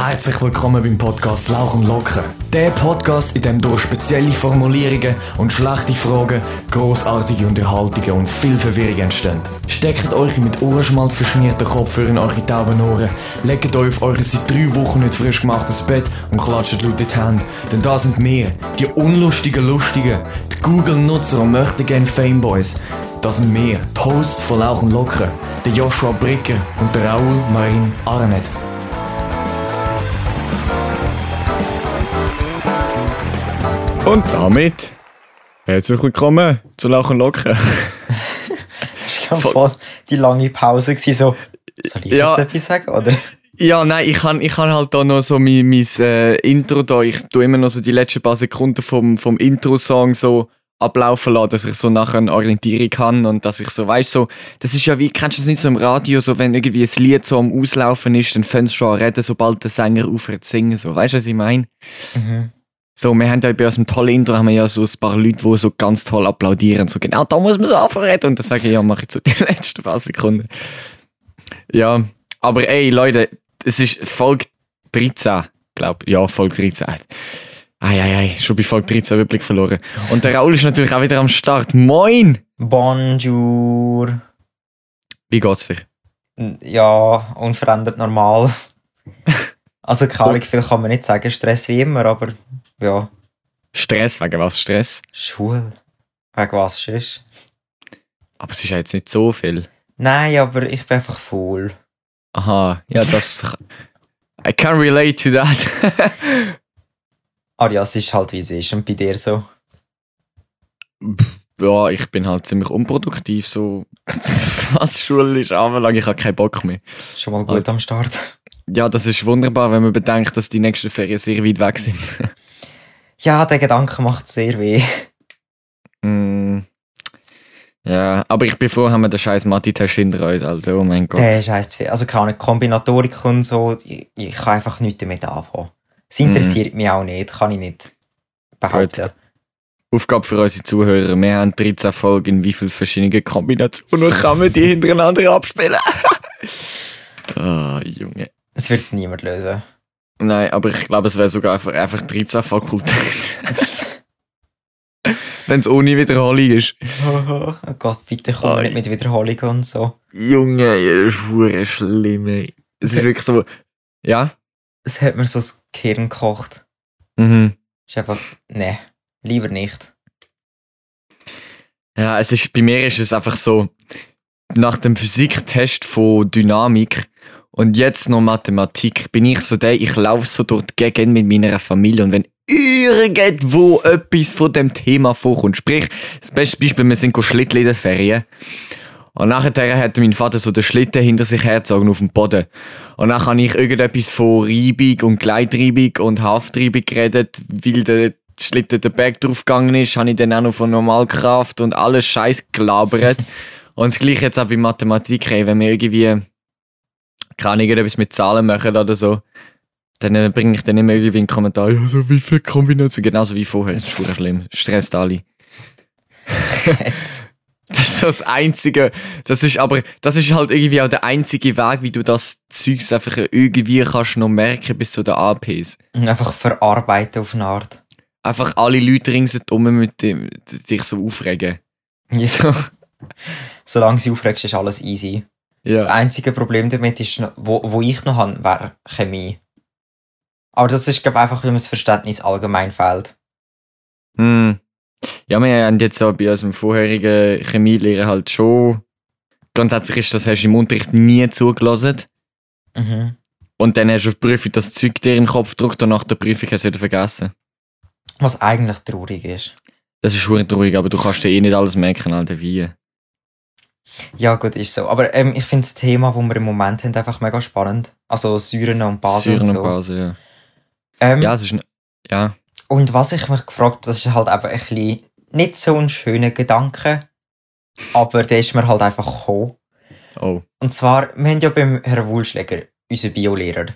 Herzlich willkommen beim Podcast Lauch und Locker. Der Podcast, in dem durch spezielle Formulierungen und schlechte Fragen großartige Unterhaltungen und viel Verwirrung entstehen. Steckt euch mit Ohrenschmalz verschmierten Kopfhörer in eure tauben Ohren, legt euch auf euer seit drei Wochen nicht frisch gemachtes Bett und klatscht laut in die Hände. Denn da sind wir, die unlustigen Lustigen, die Google-Nutzer und möchten gerne Fameboys. Das sind wir, die Hosts von Lauch und Locker, der Joshua Bricker und der Raoul Marin Arnett. Und damit herzlich willkommen zu Lachen Locken. Das war voll die lange Pause. Gewesen, so, soll ich Ja. jetzt etwas sagen? Oder? Ja, nein, ich kann, ich kann halt da noch so mein, mein äh, Intro da. Ich tue immer noch so die letzten paar Sekunden vom, vom Intro-Song so ablaufen lassen, dass ich so nachher eine Orientierung kann und dass ich so, weißt so, das ist ja wie, kennst du das nicht so im Radio, so wenn irgendwie ein Lied so am Auslaufen ist, dann fängst du schon an reden, sobald der Sänger aufhört zu singen, so, weißt du, was ich meine? Mhm. So, wir haben ja bei unserem tollen Intro haben wir ja so ein paar Leute, die so ganz toll applaudieren. So, genau, da muss man so anfangen. Und deswegen, ja, mache ich so die letzten paar Sekunden. Ja, aber ey, Leute, es ist Folge 13, glaube Ja, Folge 13. Ei, ei, ei, schon bei Folge 13 Überblick verloren. Und der Raul ist natürlich auch wieder am Start. Moin! Bonjour. Wie geht's dir? Ja, unverändert normal. Also, keine Ahnung, viel kann man nicht sagen. Stress wie immer, aber ja, Stress, wegen was Stress? Schule. Wegen was ist? Aber es ist ja jetzt nicht so viel. Nein, aber ich bin einfach faul. Aha, ja, das. I can relate to that. Ah ja, es ist halt wie es ist. Und bei dir so? ja, ich bin halt ziemlich unproduktiv, so was Schule ist anbelangt. Ich habe keinen Bock mehr. Schon mal gut Halt. am Start. Ja, das ist wunderbar, wenn man bedenkt, dass die nächsten Ferien sehr weit weg sind. Ja, der Gedanke macht sehr weh. Mm. ja, aber ich bin froh, haben wir den scheiß Mathe-Test hinter uns, Alter. Oh mein Gott. Der scheiß viel. Also keine Kombinatorik und so, ich, ich kann einfach nichts damit anfangen. Es interessiert mich auch nicht, kann ich nicht behaupten. Aufgabe für unsere Zuhörer. Wir haben 13 Folgen. In wie vielen verschiedenen Kombinationen kann man die hintereinander abspielen? Ah, Junge. Es wird es niemand lösen. Nein, aber ich glaube, es wäre sogar einfach, einfach 13 Fakultät. Wenn es ohne Wiederholung ist. Oh Gott, bitte komm Ai. nicht mit Wiederholung und so. Junge, das ist schlimm. Es ist wirklich so. Ja? Es hat mir so das Gehirn gekocht. Mhm. Ist einfach, ne, lieber nicht. Ja, es ist, bei mir ist es einfach so, nach dem Physiktest von Dynamik und jetzt noch Mathematik, bin ich so der, ich laufe so durch die Gegend mit meiner Familie und wenn irgendwo etwas von dem Thema vorkommt, sprich, das beste Beispiel, wir sind go Schlitteln in den Ferien und nachher hat mein Vater so den Schlitten hinter sich hergezogen auf dem Boden. Und dann habe ich irgendetwas von Reibung und Gleitreibung und Haftreibung geredet, weil der Schlitten der Berg draufgegangen ist, habe ich dann auch noch von Normalkraft und alles Scheiß gelabert. und das gleiche jetzt auch bei Mathematik, wenn wir irgendwie, keine Ahnung, irgendetwas mit Zahlen machen oder so, dann äh, bringe ich dann immer irgendwie einen Kommentar, ja, so wie viele Kombinationen, genauso wie vorher, das ist schlimm, stresst alle. Das ist so das Einzige. Das ist aber, das ist halt irgendwie auch der einzige Weg, wie du das Zeugs einfach irgendwie kannst noch merken bis zu den APs. Einfach verarbeiten auf eine Art. Einfach alle Leute ringsherum mit dem, sich so aufregen. Ja. Solange sie aufregst, ist alles easy. Das Ja. einzige Problem damit ist, wo, wo ich noch habe, wäre Chemie. Aber das ist, glaube ich, einfach, weil mir das Verständnis allgemein fehlt. Hm. Ja, wir haben jetzt auch bei unserem vorherigen Chemielehrer halt schon. Grundsätzlich ist das, hast du im Unterricht nie zugelassen. Mhm. Und dann hast du auf die Prüfung das Zeug dir in den Kopf gedruckt und nach der Prüfung hast du wieder vergessen. Was eigentlich traurig ist. Das ist schon traurig, aber du kannst dir eh nicht alles merken, Alter, wie. Ja, gut, ist so. Aber ähm, ich finde das Thema, das wir im Moment haben, einfach mega spannend. Also Säuren und Basen Säuren und und so. Basen, ja. Ähm, Ja, es ist. n- Ja. Und was ich mich gefragt das ist halt eben ein bisschen nicht so ein schöner Gedanke, aber der ist mir halt einfach gekommen. Oh. Und zwar, wir haben ja beim Herrn Wulschläger, unseren Biolehrer.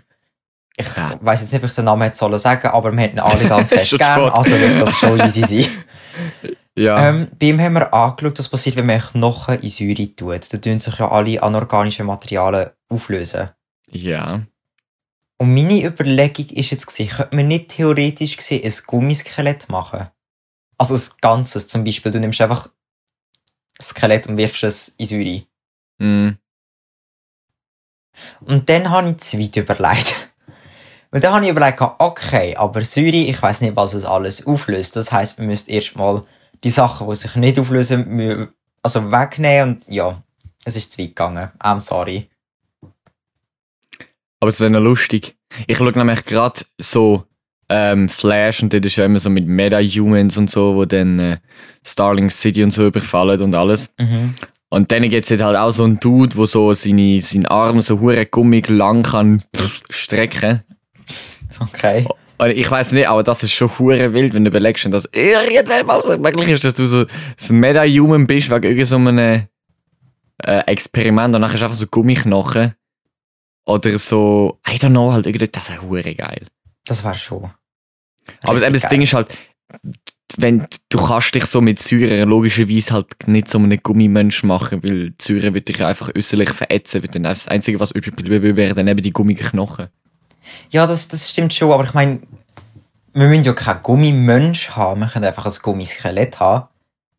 Ich Ja. weiss jetzt nicht, ob ich den Namen jetzt sollen sagen, aber wir hätten alle ganz fest gern, also wird das schon easy sein. Ja. Ähm, bei ihm haben wir angeschaut, was passiert, wenn man Knochen in Säure tut. Da tun sich ja alle anorganischen Materialien auflösen. ja. Und meine Überlegung ist jetzt gewesen, könnte man nicht theoretisch gesehen ein Gummiskelett machen? Also ein ganzes, zum Beispiel, du nimmst einfach ein Skelett und wirfst es in Säure. Mhm. Und dann habe ich zu weit überlegt. Und dann habe ich überlegt, okay, aber Säure, ich weiß nicht, was es alles auflöst. Das heißt, wir müssen erstmal die Sachen, die sich nicht auflösen, also wegnehmen und ja, es ist zu weit gegangen. I'm sorry. Aber es wäre noch lustig. Ich schaue nämlich gerade so ähm, Flash und das ist ja immer so mit Meta-Humans und so, wo dann äh, Starling City und so überfallen und alles. Mhm. Und dann gibt es halt auch so einen Dude, der so seine, seinen Arm so hure gummig lang kann pff, strecken. Okay. Und ich weiß nicht, aber das ist schon hure wild, wenn du überlegst, dass irgendwann mal so möglich ist, dass du so ein Meta-Human bist wegen irgendeinem äh, Experiment und dann hast du einfach so Gummiknochen. Oder so, I don't know, halt irgendwie, das ist hure geil. Das war schon. Aber eben das geil. Ding ist halt, wenn du kannst dich so mit Säure logischerweise halt nicht so einen Gummimensch machen, weil Säure wird dich einfach äußerlich verätzen, weil dann das Einzige, was übrig bleiben wäre, dann eben die gummigen Knochen. Ja, das, das stimmt schon, aber ich meine, wir müssen ja keinen Gummimensch haben, wir können einfach ein Gummiskelett haben.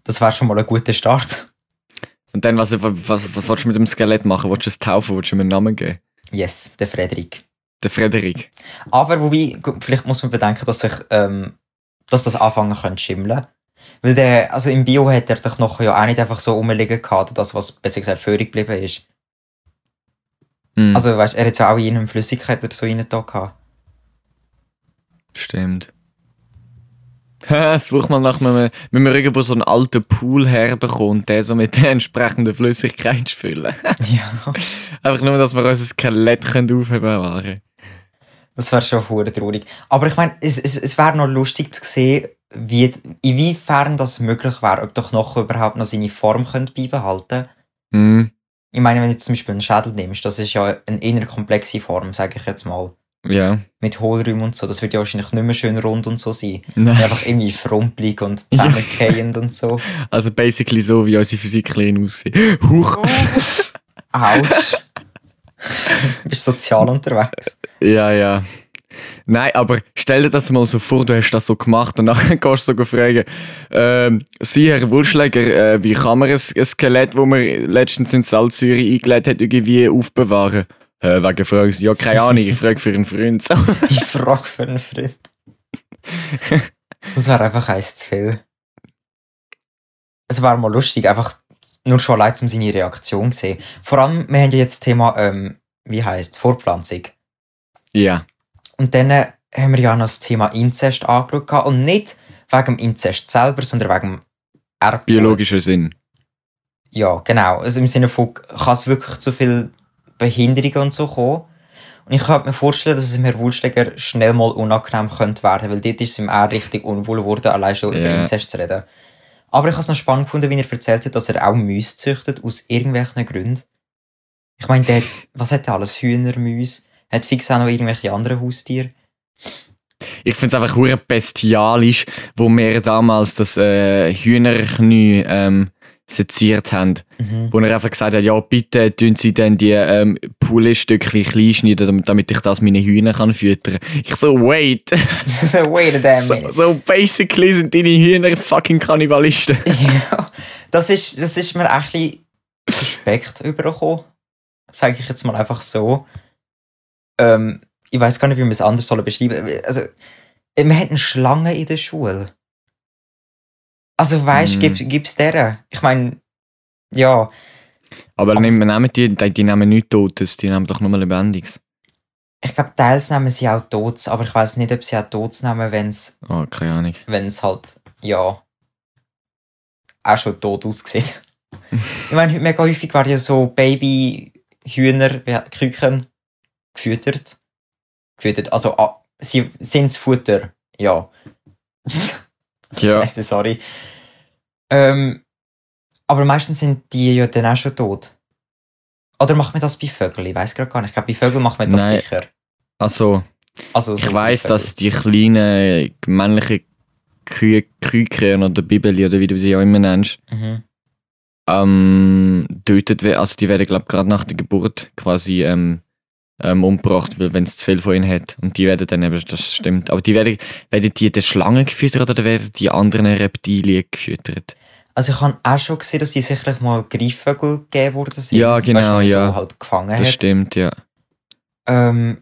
Das wäre schon mal ein guter Start. Und dann, was, was, was, was willst du mit dem Skelett machen? Willst du es taufen? Willst du ihm einen Namen geben? Yes, der Frederik. Der Frederik. Aber wobei, vielleicht muss man bedenken, dass sich, ähm, dass das anfangen könnte zu schimmeln. Weil der, also im Bio hat er doch noch ja auch nicht einfach so rumliegen gehabt, das, was besser gesagt föhrig geblieben ist. Hm, Also, weißt, er hat ja auch in einem Flüssigkeit oder so rein da gehabt. stimmt. Such mal nach einem, wenn wir irgendwo so einen alten Pool herbekommen und den so mit der entsprechenden Flüssigkeit füllen. Ja. Einfach nur, dass wir unser Skelett aufbewahren können. Das wäre schon hure traurig. Aber ich meine, es, es, es wäre noch lustig zu sehen, wie, inwiefern das möglich wäre, ob der Knochen überhaupt noch seine Form könnte beibehalten Hm, Ich meine, wenn du jetzt zum Beispiel einen Schädel nimmst, das ist ja eine eher komplexe Form, sage ich jetzt mal. ja. Mit Hohlräumen und so, das wird ja wahrscheinlich nicht mehr schön rund und so sein. Das ist Nein. einfach irgendwie frumpelig und zusammengehend und so. Also basically so, wie unsere Physiklehre aussieht. Huch! Autsch. du bist sozial unterwegs. Ja, ja. Nein, aber stell dir das mal so vor, du hast das so gemacht und dann gehst du so fragen, ähm, Sie, Herr Wulschläger, äh, wie kann man ein, ein Skelett, das man letztens in Salzsäure eingelegt hat, irgendwie aufbewahren? Äh, wegen Fragen. Ja, keine Ahnung, ich frage für einen Freund. Ich frage für einen Freund. Das wäre einfach eins zu viel. Es wäre mal lustig, einfach nur schon allein um seine Reaktion zu sehen. Vor allem, wir haben ja jetzt das Thema, ähm, wie heisst Fortpflanzung. Ja. Und dann äh, haben wir ja noch das Thema Inzest angeschaut. Und nicht wegen dem Inzest selber, sondern wegen dem Erbgut. Biologischer Sinn. Ja, genau. Also im Sinne von, kann es wirklich zu viel Behinderungen und so kommen? Und ich könnte mir vorstellen, dass es Herr Wulschläger schnell mal unangenehm könnte werden, weil dort ist es ihm auch richtig unwohl geworden, allein schon über Ja. Inzest zu reden. Aber ich habe es noch spannend gefunden, wie er erzählt hat, dass er auch Mäuse züchtet, aus irgendwelchen Gründen. Ich meine, der hat, was hat er alles? Hühner, Mäuse? Hat fix auch noch irgendwelche anderen Haustiere? Ich finde es einfach hure bestialisch, wo wir damals das äh, Hühnerknie ähm, seziert haben. Mhm. Wo er einfach gesagt hat, ja bitte tun Sie dann die ähm, Pouletstückchen klein schneiden, damit, damit ich das meine Hühner kann füttern. Ich so, wait. so, wait a damn so, so basically sind deine Hühner fucking Kannibalisten. ja, das ist, das ist mir echt ein bisschen suspekt übergekommen. Sage ich jetzt mal einfach so. Ähm, ich weiß gar nicht, wie wir es anders sollen beschreiben. Also, äh, wir hatten Schlangen in der Schule. Also, weißt du, Mm. gib, gib's deren. Ich meine, ja, Aber Aber- nehmen, nehmen die, die, die nehmen nichts Totes, die nehmen doch nur Lebendiges. ich glaube, teils nehmen sie auch Todes, aber ich weiß nicht, ob sie auch Todes nehmen, wenn es Oh, keine Ahnung. wenn's halt, ja, auch schon tot aussieht. ich meine, mega häufig werden ja so Babyhühner, Küken gefüttert. Gefüttert, also, ah, sie sind's Futter, ja. Ja. Scheiße, sorry. Ähm, aber meistens sind die ja dann auch schon tot. Oder macht man das bei Vögeln? Ich weiß gerade gar nicht. Ich glaube, bei Vögeln macht man das Nein. sicher. Also, Also, so ich Vögeln. dass die kleinen männlichen Kühe, Küken oder Bibeli oder wie du sie auch immer nennst, Mhm. ähm, tötet werden. Also die werden, glaube ich, gerade nach der Geburt quasi ähm, ähm, umgebracht, weil wenn es zu viel von ihnen hat. Und die werden dann eben, das stimmt. Aber die werden, werden die der Schlangen gefüttert oder werden die anderen Reptilien gefüttert? Also ich habe auch schon gesehen, dass die sicherlich mal Greifvögel gegeben worden sind. Ja, genau, ja. So halt gefangen Das hat. stimmt, ja. Ähm,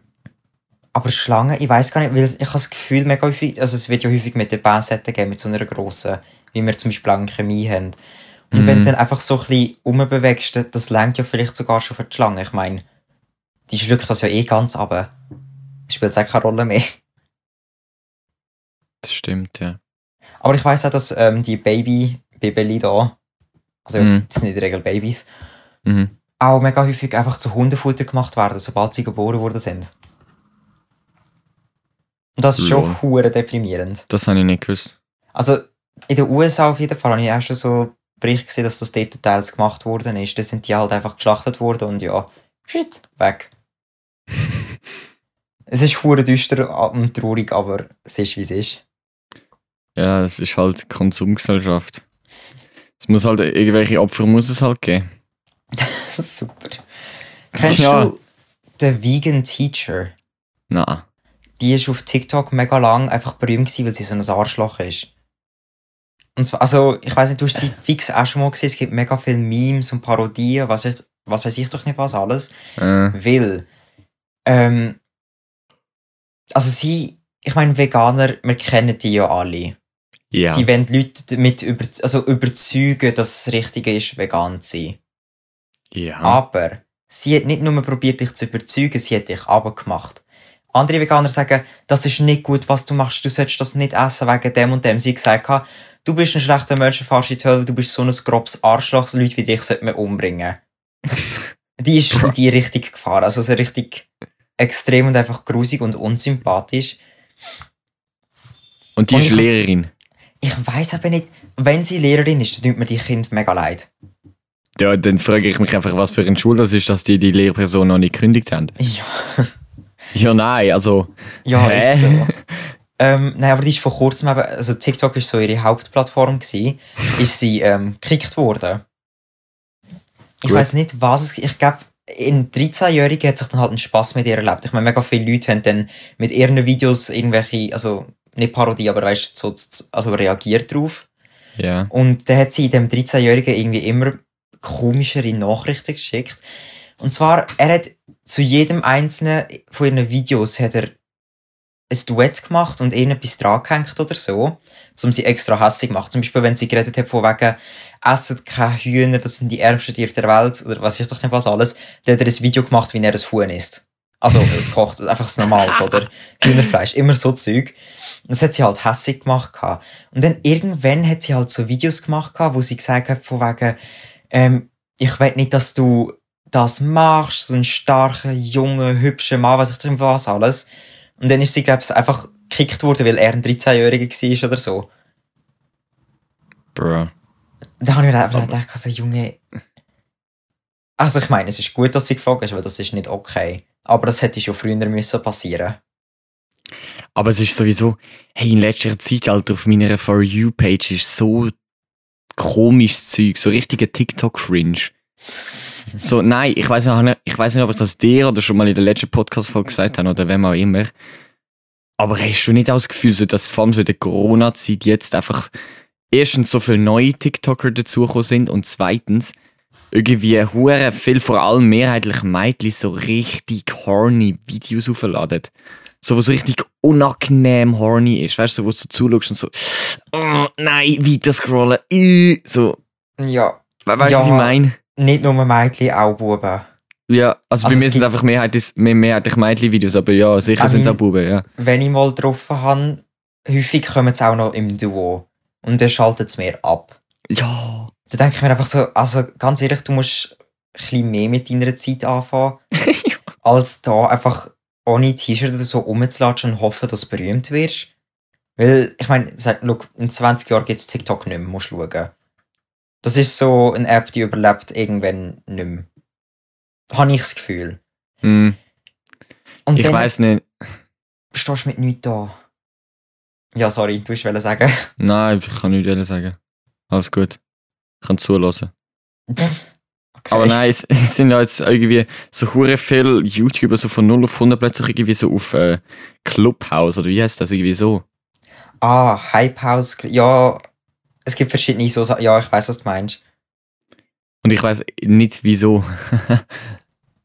aber Schlangen, ich weiß gar nicht, weil ich habe das Gefühl, mega häufig, also es wird ja häufig mit den Pincetten geben, mit so einer grossen, wie wir zum Beispiel in Chemie haben. Und Mhm. wenn du dann einfach so ein bisschen umbewegst, das- das lenkt ja vielleicht sogar schon für die Schlange. Ich meine, die schluckt das ja eh ganz ab. Das spielt auch keine Rolle mehr. Das stimmt, ja. Aber ich weiß auch, dass ähm, die Baby-Bibeli da, also Mhm. das sind in der Regel Babys, Mhm. auch mega häufig einfach zu Hundefutter gemacht werden, sobald sie geboren worden sind. Und das ist Lol. schon hure deprimierend. Das habe ich nicht gewusst. Also in den USA auf jeden Fall habe ich auch schon so Bericht gesehen, dass das dort teils gemacht worden ist. Da sind die halt einfach geschlachtet worden und ja, shit, weg. Es ist hure düster und traurig, aber es ist wie es ist. Ja, es ist halt Konsumgesellschaft. Es muss halt, irgendwelche Opfer muss es halt geben. Super. Kennst Ja. du den Vegan Teacher? Na, die ist auf TikTok mega lang einfach berühmt gewesen, weil sie so ein Arschloch ist. Und zwar, also, ich weiß nicht, du hast sie fix auch schon mal gesehen, es gibt mega viele Memes und Parodien, was, ich, was weiß ich doch nicht was alles. äh, Weil, ähm, also sie, ich meine, Veganer, wir kennen die ja alle. ja. Sie wollen Leute damit über, also überzeugen, dass es richtig ist, vegan zu sein. ja. Aber sie hat nicht nur probiert, dich zu überzeugen, sie hat dich abgemacht. Andere Veganer sagen, das ist nicht gut, was du machst, du solltest das nicht essen wegen dem und dem. Sie hat gesagt, du bist ein schlechter Mensch, fahrst in die Hölle, du bist so ein grobes Arschloch, Leute wie dich sollten wir umbringen. die ist in die Richtung gefahren, also so richtig extrem und einfach grusig und unsympathisch. Und die Und ist Lehrerin. Ich weiss aber nicht, wenn sie Lehrerin ist, dann tut mir die Kind mega leid. Ja, dann frage ich mich einfach, was für eine Schule das ist, dass die die Lehrperson noch nicht gekündigt haben. Ja. Ja, nein, also. Ja, Hä? ist so. Ähm, nein, aber die ist vor kurzem eben, also TikTok ist so ihre Hauptplattform gewesen, ist sie ähm, gekickt worden. Ich weiß nicht, was es, ich glaube, in 13-Jährigen hat sich dann halt ein Spaß mit ihr erlebt. Ich meine, mega viele Leute haben dann mit ihren Videos irgendwelche, also nicht Parodie, aber weißt so, also reagiert drauf. Ja. Und dann hat sie dem 13-Jährigen irgendwie immer komischere Nachrichten geschickt. Und zwar, er hat zu jedem einzelnen von ihren Videos hat er ein Duett gemacht und ihnen etwas dran gehängt oder so, um sie extra hässlich zu machen. Zum Beispiel, wenn sie geredet hat von wegen, esset keine Hühner, das sind die ärmsten Tiere der Welt, oder was ich doch nicht was alles, dann hat er ein Video gemacht, wie er ein Huhn isst. Also, es kocht, einfach das Normales, oder? Hühnerfleisch, immer so Zeug. Und das hat sie halt hässlich gemacht. gehabt. Und dann irgendwann hat sie halt so Videos gemacht, gehabt, wo sie gesagt hat, von wegen, ähm, ich will nicht, dass du das machst, so ein starker, junger, hübscher Mann, was ich drin was alles. Und dann ist sie, glaube ich, einfach gekickt worden, weil er ein 13-Jähriger war oder so. Bro. Da habe ich mir einfach gedacht, so, Junge. Also, ich meine, es ist gut, dass sie geflogen ist, weil das ist nicht okay. Aber das hätte schon früher müssen passieren. Aber es ist sowieso, hey, in letzter Zeit, Alter, auf meiner For You-Page ist so komisches Zeug, so richtiger TikTok-Cringe. So, nein, ich weiß nicht, ich weiß nicht, ob ich das dir oder schon mal in der letzten Podcast-Folge gesagt habe oder wem auch immer. Aber hast du nicht auch das Gefühl, so, dass vor allem so in der Corona-Zeit jetzt einfach erstens so viele neue TikToker dazugekommen sind und zweitens irgendwie hure viel, vor allem mehrheitlich Mädchen, so richtig horny Videos aufladen. So, was so richtig unangenehm horny ist. Weißt du, so, wo du so zuschaust und so, oh, nein, weiter scrollen, so, Ja. we weißt du, Ja. was ich meine? Nicht nur Mädchen, auch Buben. Ja, also, Also bei es mir sind es einfach mehrheitlich, mehr, mehrheitlich Mädchen-Videos, aber ja, sicher sind es auch Buben, ja. Wenn ich mal getroffen habe, häufig kommen sie auch noch im Duo. Und dann schaltet es mir ab. Ja. Da denke ich mir einfach so, also ganz ehrlich, du musst ein bisschen mehr mit deiner Zeit anfangen, als da einfach ohne T-Shirt oder so rumzulatschen und hoffen, dass du berühmt wirst. Weil, ich meine, in 20 Jahren gibt es TikTok nicht mehr, musst du schauen. Das ist so eine App, die überlebt irgendwann nicht mehr. Habe ich das Gefühl. Und ich weiß nicht. stehst du mit nichts da. Ja, sorry, du wolltest sagen. Nein, ich kann nichts sagen. Alles gut. Ich kann zulassen. Okay. Aber nein, es, es sind ja jetzt irgendwie so hure viele YouTuber so von 0 auf 100 plötzlich irgendwie so auf äh, Clubhouse oder wie heißt das irgendwie so? Ah, Hype House. Ja, es gibt verschiedene so Ja, ich weiß, was du meinst. Und ich weiß nicht wieso.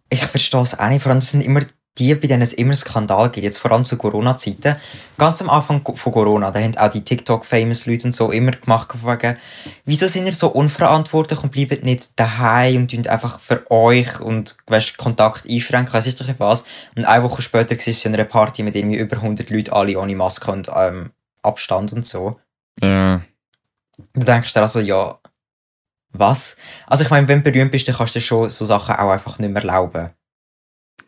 Ich verstehe es auch nicht. Vor allem es sind immer die, bei denen es immer Skandal gibt. Jetzt vor allem zu Corona-Zeiten. Ganz am Anfang von Corona, da haben auch die TikTok-Famous-Leute und so immer gemacht, gefragt, wieso sind ihr so unverantwortlich und bleibt nicht daheim und tun einfach für euch und weißt, Kontakt einschränken, weiss ich doch nicht was. Und eine Woche später war es in einer Party mit irgendwie über 100 Leuten, alle ohne Maske und ähm, Abstand und so. Ja. Du denkst dir also, ja, was? Also ich meine, wenn du berühmt bist, dann kannst du schon so Sachen auch einfach nicht mehr erlauben.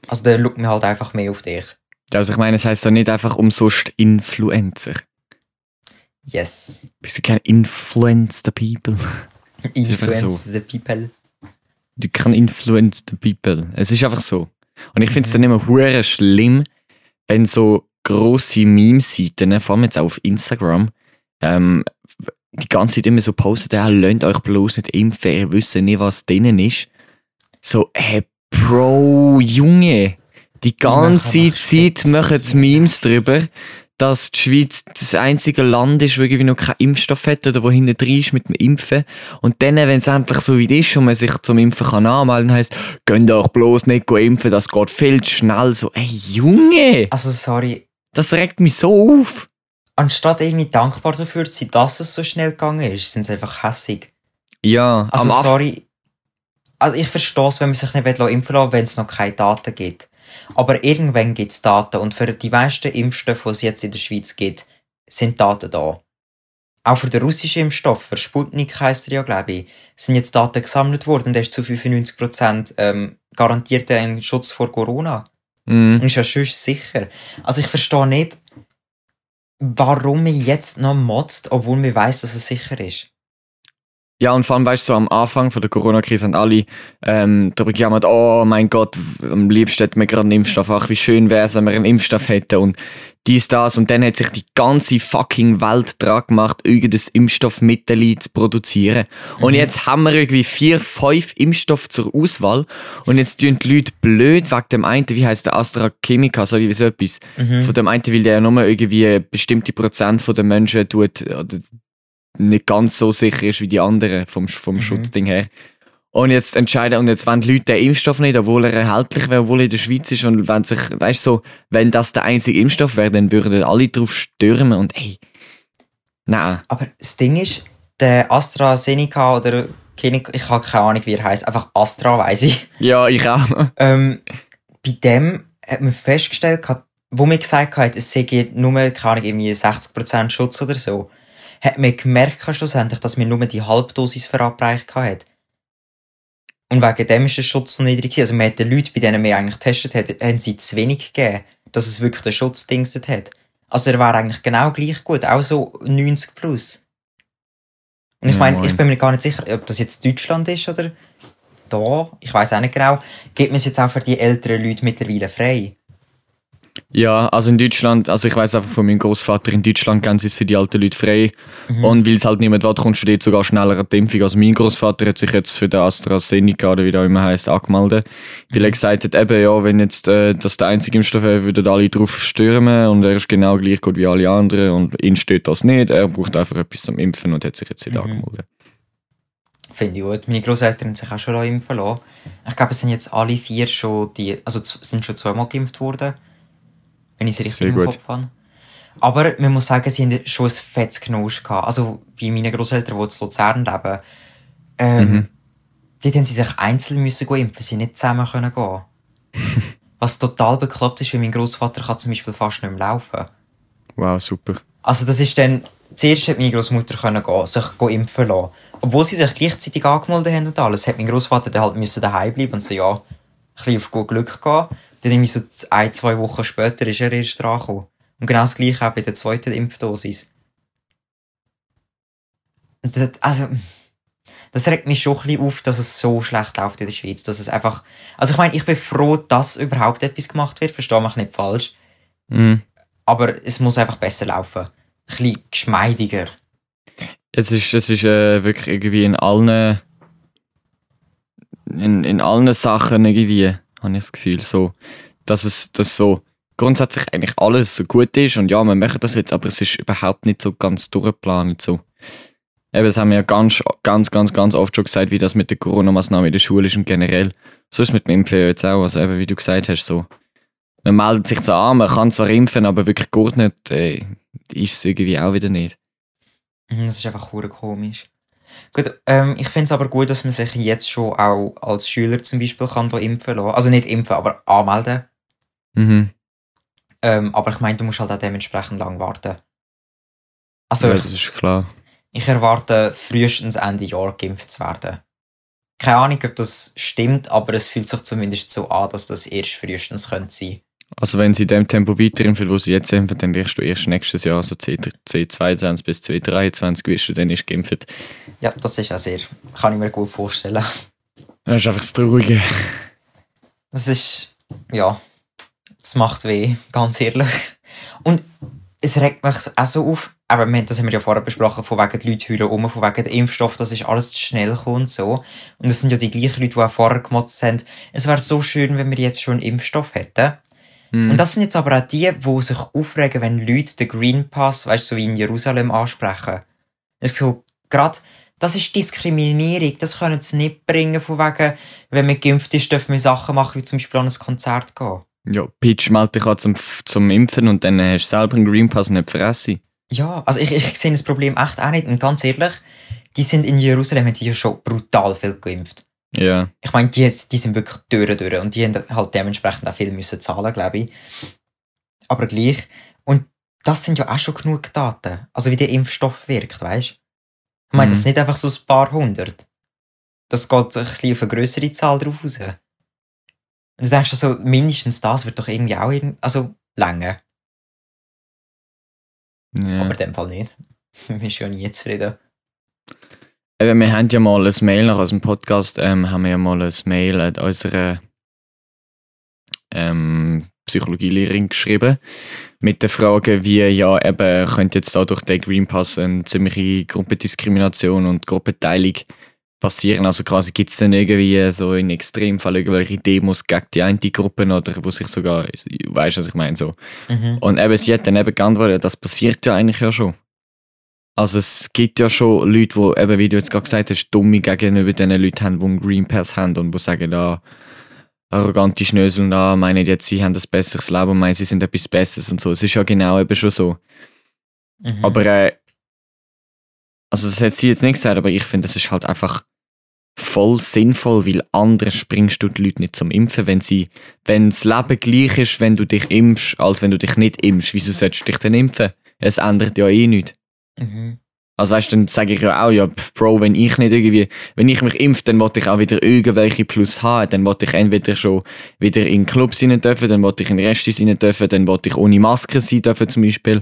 Also dann schaut man halt einfach mehr auf dich. Also ich meine, es heißt doch nicht einfach umsonst Influencer. Yes. Bist du kein Influence the people? Influence the people. Du kannst influence the people. Es ist einfach so. Und ich finde es dann immer hure schlimm, wenn so grosse Meme-Seiten, vor allem jetzt auch auf Instagram, ähm, die ganze Zeit immer so posten, ja, lasst euch bloß nicht impfen, ihr wisst nicht, was drinnen ist. So, hey, Bro, Junge, die ganze Zeit machen sie Memes drüber, dass die Schweiz das einzige Land ist, wo irgendwie noch keinen Impfstoff hat oder wo hinten drin ist mit dem Impfen. Und dann, wenn es endlich so weit ist und man sich zum Impfen kann anmelden, heisst, gönnt euch bloß nicht impfen, das geht viel zu schnell. So, ey, Junge, Also sorry, das regt mich so auf. anstatt irgendwie dankbar dafür zu sein, dass es so schnell gegangen ist, sind sie einfach hässig. Ja, Also am sorry. Also ich verstehe es, wenn man sich nicht impfen lassen wenn es noch keine Daten gibt. Aber irgendwann gibt es Daten und für die meisten Impfstoffe, die es jetzt in der Schweiz gibt, sind Daten da. Auch für den russischen Impfstoff, für Sputnik heisst er ja, glaube ich, sind jetzt Daten gesammelt worden und der ist zu 95% ähm, garantiert ein Schutz vor Corona. Mhm. Und ist ja schon sicher. Also ich verstehe nicht, warum man jetzt noch motzt, obwohl man weiß, dass es sicher ist. Ja, und vor allem, weißt du, so am Anfang von der Corona-Krise haben alle ähm, darüber gejammert, oh mein Gott, am liebsten hätten wir gerade einen Impfstoff. Ach, wie schön wäre es, wenn wir einen Impfstoff hätten und dies, das. Und dann hat sich die ganze fucking Welt dran gemacht, irgendein Impfstoffmittel zu produzieren. Und jetzt haben wir irgendwie vier, fünf Impfstoffe zur Auswahl. Und jetzt tun die Leute blöd wegen dem einen, wie heißt der AstraZeneca, so wie so etwas. Von dem einen, weil der ja nur irgendwie bestimmte Prozent von den Menschen tut, oder nicht ganz so sicher ist wie die anderen vom, vom Schutzding her. Und jetzt entscheiden, und jetzt wollen die Leute den Impfstoff nicht, obwohl er erhältlich wäre, obwohl er in der Schweiz ist, und wenn sich, weißt so, wenn das der einzige Impfstoff wäre, dann würden alle drauf stürmen und ey. Nein. Aber das Ding ist, der AstraZeneca oder ich habe keine Ahnung, wie er heißt, einfach Astra, weiß ich. Ja, ich auch. Ähm, bei dem hat man festgestellt, wo man gesagt hat, es sei nur, keine Ahnung, irgendwie 60% Schutz oder so, hat man gemerkt schlussendlich, dass man nur die Halbdosis verabreicht hat. Und wegen dem ist der Schutz so niedrig gewesen. Also man hat den Leuten, bei denen man eigentlich getestet hat, haben sie zu wenig gegeben, dass es wirklich den Schutz dingstet hat. Also er war eigentlich genau gleich gut, auch so 90 plus. Und ich Ja, meine, ich bin mir gar nicht sicher, ob das jetzt Deutschland ist oder da, ich weiß auch nicht genau, gibt man es jetzt auch für die älteren Leute mittlerweile frei? Ja, also in Deutschland, also ich weiß einfach von meinem Großvater, in Deutschland geben sie es für die alten Leute frei. Und weil es halt niemand will, kommst du dort sogar schneller an die Impfung. Also mein Großvater hat sich jetzt für den AstraZeneca oder wie der immer heißt angemeldet. Weil er gesagt hat, eben ja, wenn jetzt äh, das der einzige Impfstoff wäre, würden alle drauf stürmen und er ist genau gleich gut wie alle anderen und ihn steht das nicht. Er braucht einfach etwas zum Impfen und hat sich jetzt nicht angemeldet. Finde ich gut. Meine Großeltern haben sich auch schon impfen lassen. Ich glaube, es sind jetzt alle vier schon die, also sind schon zweimal geimpft worden. Wenn ich es richtig Sehr im gut. Kopf habe. Aber man muss sagen, sie haben schon ein fettes Knusch gehabt. Also bei meinen Großeltern, die in Luzern leben, ähm, Mhm. dort haben sie sich einzeln müssen impfen, sie nicht zusammen können gehen. Was total bekloppt ist, weil mein Großvater kann zum Beispiel fast nicht mehr laufen. Wow, super. Also das ist dann, zuerst hat meine Großmutter können gehen, sich gehen impfen lassen. Obwohl sie sich gleichzeitig angemeldet haben und alles, hat mein Großvater dann halt müssen daheim bleiben und so, ja, ein bisschen auf gut Glück gehen. Dann irgendwie so ein, zwei Wochen später ist er erst dran gekommen. Und genau das gleiche auch bei der zweiten Impfdosis. Das, also, das regt mich schon ein bisschen auf, dass es so schlecht läuft in der Schweiz. Dass es einfach, also ich meine, ich bin froh, dass überhaupt etwas gemacht wird, verstehe mich nicht falsch. Mhm. Aber es muss einfach besser laufen. Ein bisschen geschmeidiger. Es ist, es ist äh, wirklich irgendwie in allen in, in allen Sachen irgendwie, habe ich das Gefühl, so, dass es dass so grundsätzlich eigentlich alles so gut ist und ja, wir machen das jetzt, aber es ist überhaupt nicht so ganz durchgeplant. So. Eben, das haben wir ja ganz, ganz, ganz, ganz oft schon gesagt, wie das mit den Corona-Maßnahmen in der Schule ist und generell. So ist es mit dem Impfen jetzt auch. Also eben, wie du gesagt hast, so. Man meldet sich so an, man kann zwar impfen, aber wirklich gut nicht, äh, ist es irgendwie auch wieder nicht. Mhm, Das ist einfach komisch. Gut, ähm, ich finde es aber gut, dass man sich jetzt schon auch als Schüler zum Beispiel kann impfen lassen. Also nicht impfen, aber anmelden. Mhm. Ähm, aber ich meine, du musst halt auch dementsprechend lang warten. Also ja, ich, das ist klar. ich erwarte frühestens Ende Jahr geimpft zu werden. Keine Ahnung, ob das stimmt, aber es fühlt sich zumindest so an, dass das erst frühestens könnte sein. Also wenn sie in dem Tempo weiter wo sie jetzt impfen, dann wirst du erst nächstes Jahr, also C, C22 bis C23, wirst du dann erst geimpft. Ja, das ist auch sehr, kann ich mir gut vorstellen. Das ist einfach das Traurige. Das ist, ja, es macht weh, ganz ehrlich. Und es regt mich auch so auf, aber wir, haben- das haben wir ja vorher besprochen, von wegen die Leute heulen um, von wegen der Impfstoff, das ist alles zu schnell gekommen und so. Und es sind ja die gleichen Leute, die auch vorher gemotzt haben, es wäre so schön, wenn wir jetzt schon einen Impfstoff hätten. Mhm. Und das sind jetzt aber auch die, die sich aufregen, wenn Leute den Green Pass, weißt du, so wie in Jerusalem ansprechen. Es ist so, grad, das ist Diskriminierung, das können sie nicht bringen, von wegen, wenn man geimpft ist, dürfen wir Sachen machen, wie zum Beispiel an ein Konzert gehen. Ja, Pitch meldet dich an zum, zum Impfen und dann hast du selber einen Green Pass nicht fressen. Ja, also ich, ich sehe das Problem echt auch nicht. Und ganz ehrlich, die sind in Jerusalem, haben die ja schon brutal viel geimpft. Ja. Ich meine, die, die sind wirklich durch, durch und die haben halt dementsprechend auch viel müssen zahlen, glaube ich. Aber gleich. Und das sind ja auch schon genug Daten. Also wie der Impfstoff wirkt, weißt? Ich meine, das Mhm. sind nicht einfach so ein paar hundert. Das geht ein bisschen auf eine grössere Zahl drauf raus. Und du denkst so, mindestens das wird doch irgendwie auch irgend, also länger. ja. Aber in dem Fall nicht. Man ist ja nie zufrieden. Eben, wir haben ja mal ein Mail nach unserem Podcast, ähm, haben wir ja mal ein Mail an unsere ähm, Psychologielehrerin geschrieben mit der Frage, wie ja eben könnte jetzt da durch den Green Pass eine ziemliche Gruppendiskrimination und Gruppenteilung passieren. Also quasi gibt es dann irgendwie so in Extremfall irgendwelche Demos gegen die eine Gruppe oder wo sich sogar, weißt du, was ich meine, so. Mhm. Und eben, sie hat dann eben geantwortet, das passiert ja eigentlich ja schon. Also es gibt ja schon Leute, die, eben, wie du jetzt gerade gesagt hast, dumme gegenüber den Leuten haben, die einen Green Pass haben und die sagen, ah, arrogante Schnösel und ah, meinen jetzt, sie haben ein besseres Leben und meinen, sie sind etwas Besseres und so. Es ist ja genau eben schon so. Mhm. Aber, äh, also das hat sie jetzt nicht gesagt, aber ich finde, das ist halt einfach voll sinnvoll, weil anders bringst du die Leute nicht zum Impfen, wenn sie, wenn das Leben gleich ist, wenn du dich impfst, als wenn du dich nicht impfst. Wieso solltest du dich denn impfen? Es ändert ja eh nichts. Mhm. Also weißt du, dann sage ich ja auch, ja, Bro, wenn ich nicht irgendwie, wenn ich mich impfe, dann wollte ich auch wieder irgendwelche Plus haben. Dann wollte ich entweder schon wieder in Clubs rein dürfen, dann wollte ich in Restis rein dürfen, dann wollte ich ohne Maske sein dürfen zum Beispiel.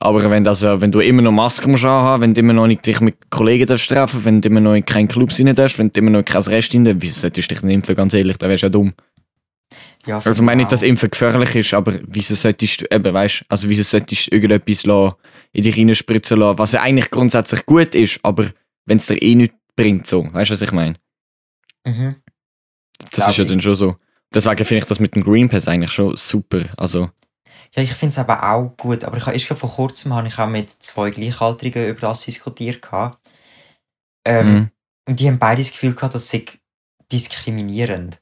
Aber wenn, das, wenn du immer noch Maske musst haben, wenn du immer noch nicht dich mit Kollegen darfst treffen, wenn du immer noch in keinen Clubs rein darfst, wenn du immer noch in kein Rest rein darfst, wieso solltest du dich nicht impfen, ganz ehrlich, da wärst du ja dumm. Ja, Also meine ich nicht, dass. Impfen gefährlich ist, aber wieso solltest du, eben, weißt, also wieso solltest du irgendetwas lassen, in dich reinspritzen lassen, was ja eigentlich grundsätzlich gut ist, aber wenn es dir eh nichts bringt, so, weißt du, was ich meine? Mhm. Das Glaub ist ja ich. dann schon so. Deswegen finde ich das mit dem Green Pass eigentlich schon super. Also, Ja, ich finde es aber auch gut. Aber ich habe erst vor kurzem habe ich auch mit zwei Gleichaltrigen über das diskutiert. Ähm, mhm. Und die haben beide das Gefühl gehabt, das sei diskriminierend.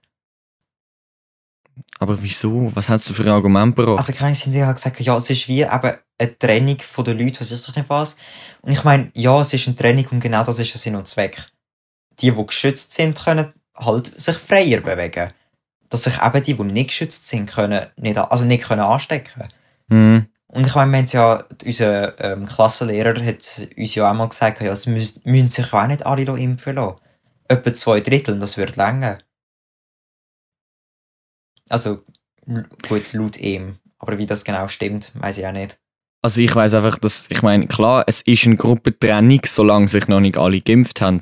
Aber wieso? Was hast du für ein Argument gebracht? Also, keine sind die halt gesagt, ja, es ist wie eben eine Trennung von den Leuten, was ist nicht was. Und ich meine, ja, es ist eine Trennung und genau das ist der Sinn und Zweck. Die, die geschützt sind, können halt sich freier bewegen. Dass sich eben die, die nicht geschützt sind, können nicht, also nicht können anstecken. mhm. Und ich meine, wir haben ja, unser ähm, Klassenlehrer hat uns ja auch mal gesagt, ja, es müssen, müssen sich auch nicht alle impfen lassen. Etwa zwei Drittel, und das wird länger. Also, gut, laut ihm. Aber wie das genau stimmt, weiß ich auch nicht. Also ich weiß einfach, dass, ich meine, klar, es ist eine Gruppentrennung, solange sich noch nicht alle geimpft haben.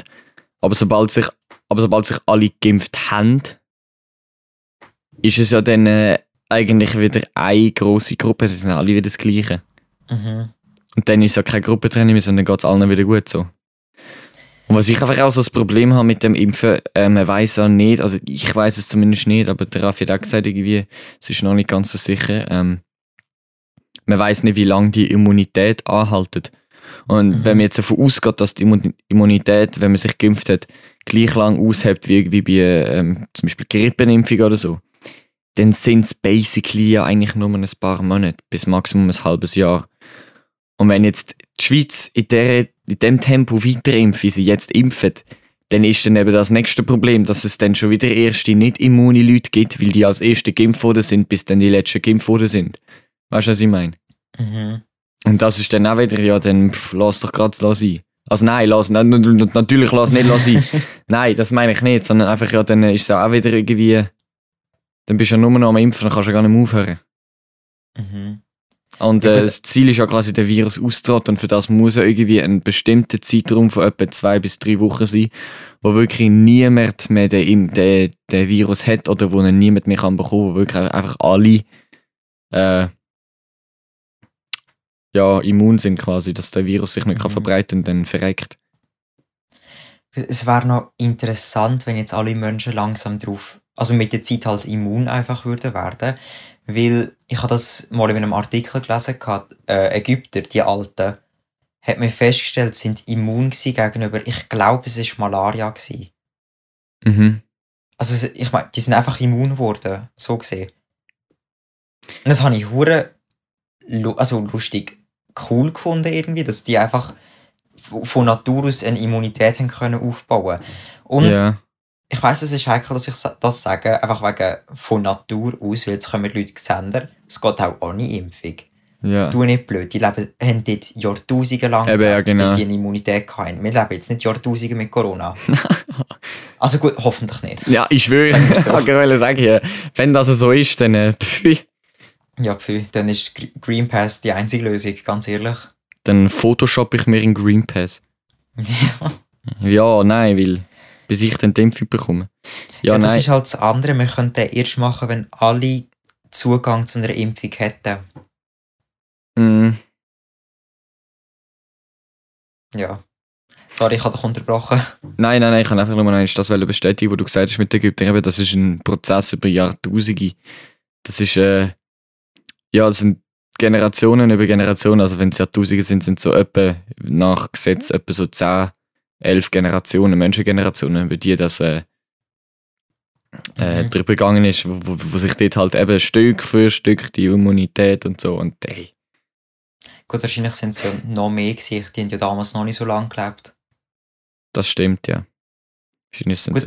Aber sobald sich, aber sobald sich alle geimpft haben, ist es ja dann äh, eigentlich wieder eine große Gruppe, das sind alle wieder das Gleiche. Mhm. Und dann ist es ja keine Gruppentrennung mehr, sondern geht es allen wieder gut so. Und was ich einfach auch so das Problem habe mit dem Impfen, äh, man weiß ja nicht, also ich weiß es zumindest nicht, aber der Raffi hat auch gesagt, irgendwie, es ist noch nicht ganz so sicher. Ähm, man weiß nicht, wie lange die Immunität anhaltet. Und Mhm. wenn man jetzt davon ausgeht, dass die Immun- Immunität, wenn man sich geimpft hat, gleich lang aushält wie, wie bei ähm, zum Beispiel Grippenimpfung oder so, dann sind es basically ja eigentlich nur ein paar Monate, bis maximum ein halbes Jahr. Und wenn jetzt die Schweiz in, der, in dem Tempo weiterimpft, wie sie jetzt impfen, dann ist dann eben das nächste Problem, dass es dann schon wieder erste nicht immune Leute gibt, weil die als erste geimpft worden sind, bis dann die letzten geimpft worden sind. Weißt du, was ich meine? Mhm. Und das ist dann auch wieder, ja, dann pff, lass doch gerade lass sein. Also nein, lass, na- natürlich lass nicht lass sein. nein, das meine ich nicht, sondern einfach, ja, dann ist es auch wieder irgendwie, dann bist du ja nur noch am Impfen, dann kannst du ja gar nicht mehr aufhören. Mhm. Und äh, das Ziel ist ja quasi, den Virus auszurotten. Und für das muss ja irgendwie ein bestimmter Zeitraum von etwa zwei bis drei Wochen sein, wo wirklich niemand mehr den, den, den Virus hat oder wo ihn niemand mehr kann bekommen, wo wirklich einfach alle äh, ja, immun sind quasi, dass der Virus sich nicht kann Mhm. verbreiten und dann verreckt. Es wäre noch interessant, wenn jetzt alle Menschen langsam drauf, also mit der Zeit halt immun einfach würden werden. Weil ich habe das mal in einem Artikel gelesen, gehabt, äh, Ägypter, die Alten, hat mir festgestellt, sind immun gegenüber, ich glaube, es ist Malaria gewesen. Mhm. Also ich meine, die sind einfach immun geworden, so gesehen. Und das habe ich hure, also lustig, cool gefunden irgendwie, dass die einfach von Natur aus eine Immunität haben können aufbauen. Und ja. Ich weiß, es ist heikel, dass ich das sage, einfach wegen von Natur aus, weil jetzt kommen Leute gesender. Es geht auch ohne Impfung. Ja. Du nicht blöd, die leben, haben dort Jahrtausende lang Eben, ja, gelebt, genau. bis die eine Immunität hatten. Wir leben jetzt nicht Jahrtausende mit Corona. also gut, hoffentlich nicht. ja, ich schwöre, Sagen wir ich so. wollte sagen, ja, wenn das so ist, dann äh, pfui. Ja, pfui, dann ist Gr- Green Pass die einzige Lösung, ganz ehrlich. dann photoshop ich mir in Green Pass. Ja, Ja, nein, weil bis ich dann die Impfung bekomme. Ja, ja das nein. ist halt das andere. Wir könnten den erst machen, wenn alle Zugang zu einer Impfung hätten. Mm, Ja. Sorry, ich habe dich unterbrochen. nein, nein, nein, ich kann einfach nur noch das bestätigen, was du gesagt hast mit den. Eben, Das ist ein Prozess über Jahrtausende. Das ist, äh, ja, das sind Generationen über Generationen. Also wenn es Jahrtausende sind, sind so etwa nach Gesetz etwa so 10, 11 Generationen, Menschengenerationen, über die das äh, äh, Mhm. drüber gegangen ist, wo, wo, wo sich dort halt eben Stück für Stück die Immunität und so und ey, Gut, wahrscheinlich sind es ja noch mehr gewesen. Die haben ja damals noch nicht so lange gelebt. das stimmt, ja. Wahrscheinlich sind es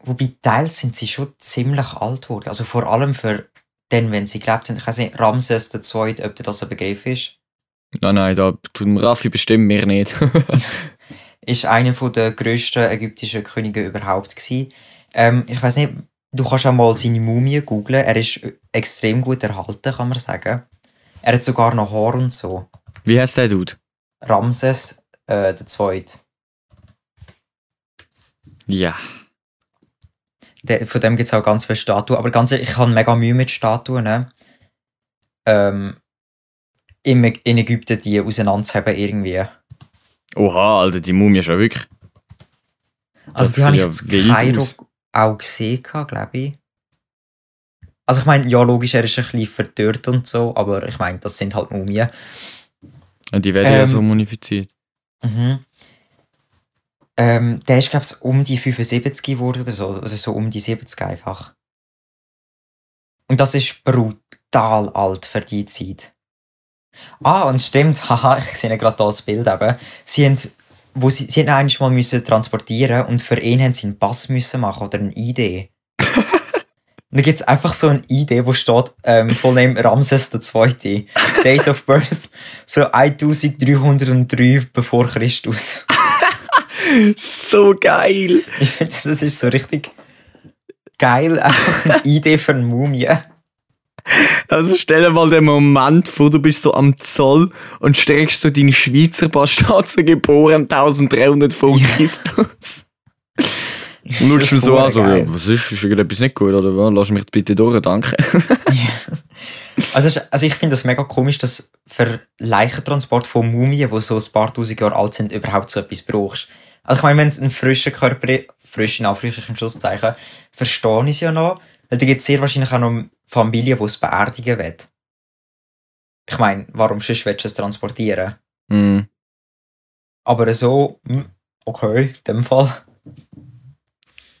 Wobei, teils sind sie schon ziemlich alt geworden. Also vor allem für dann, wenn sie gelebt haben. Ich weiß nicht, Ramses II., ob dir das ein Begriff ist. Nein, nein, da tut Raffi bestimmt mir nicht. Ist einer der grössten ägyptischen Könige überhaupt gewesen. Ähm, ich weiß nicht, du kannst auch mal seine Mumie googlen. Er ist extrem gut erhalten, kann man sagen. Er hat sogar noch Haar und so. Wie heißt der Dude? Ramses äh, der Zweite. Ja. Der, von dem gibt es auch ganz viele Statuen. Aber ganz ehrlich, ich habe mega Mühe mit Statuen. Ne? Ähm, in, in Ägypten die auseinanderzuheben irgendwie. Oha, Alter, die Mumie ist ja wirklich. Also die habe ich ja wild Kairo aus. auch gesehen, glaube ich. Also ich meine, ja logisch, er ist ein bisschen verdörrt und so, aber ich meine, das sind halt Mumien. Und die werden ja Ähm, so munifiziert. Mhm. Ähm, der ist, glaube ich, um die 75 geworden oder so. Oder so um die 70 einfach. Und das ist brutal alt für die Zeit. Ah, und stimmt, haha, ich sehe gerade da das Bild eben. Sie haben, wo sie, sie haben mal müssen transportieren und für ihn haben sie einen Pass müssen machen oder eine ID. Und da gibt's einfach so eine ID, wo steht, ähm, Vollname Ramses II. Date of Birth, so 1303 bevor Christus. So geil! Ich finde, das ist so richtig geil, einfach eine Idee für eine Mumie. Also stell dir mal den Moment vor, du bist so am Zoll und streckst so deinen Schweizer so geboren 1300 vor Ja. Christus. Und schaust du so an, so, Geil. ja, was ist, ist irgendetwas nicht gut, oder was? Lass mich bitte durch, danke. Also, es ist- also ich finde es mega komisch, dass für Leichentransport von Mumien, die so ein paar tausend Jahre alt sind, überhaupt so etwas brauchst. Also ich meine, wenn es ein frischer Körper frisch in Anführungszeichen Schlusszeichen, verstehe ich es ja noch, weil da gibt es sehr wahrscheinlich auch noch Familien, die es beerdigen wollen. Ich meine, warum sonst willst du es transportieren? Mhm. Aber so, hm, okay, in dem Fall.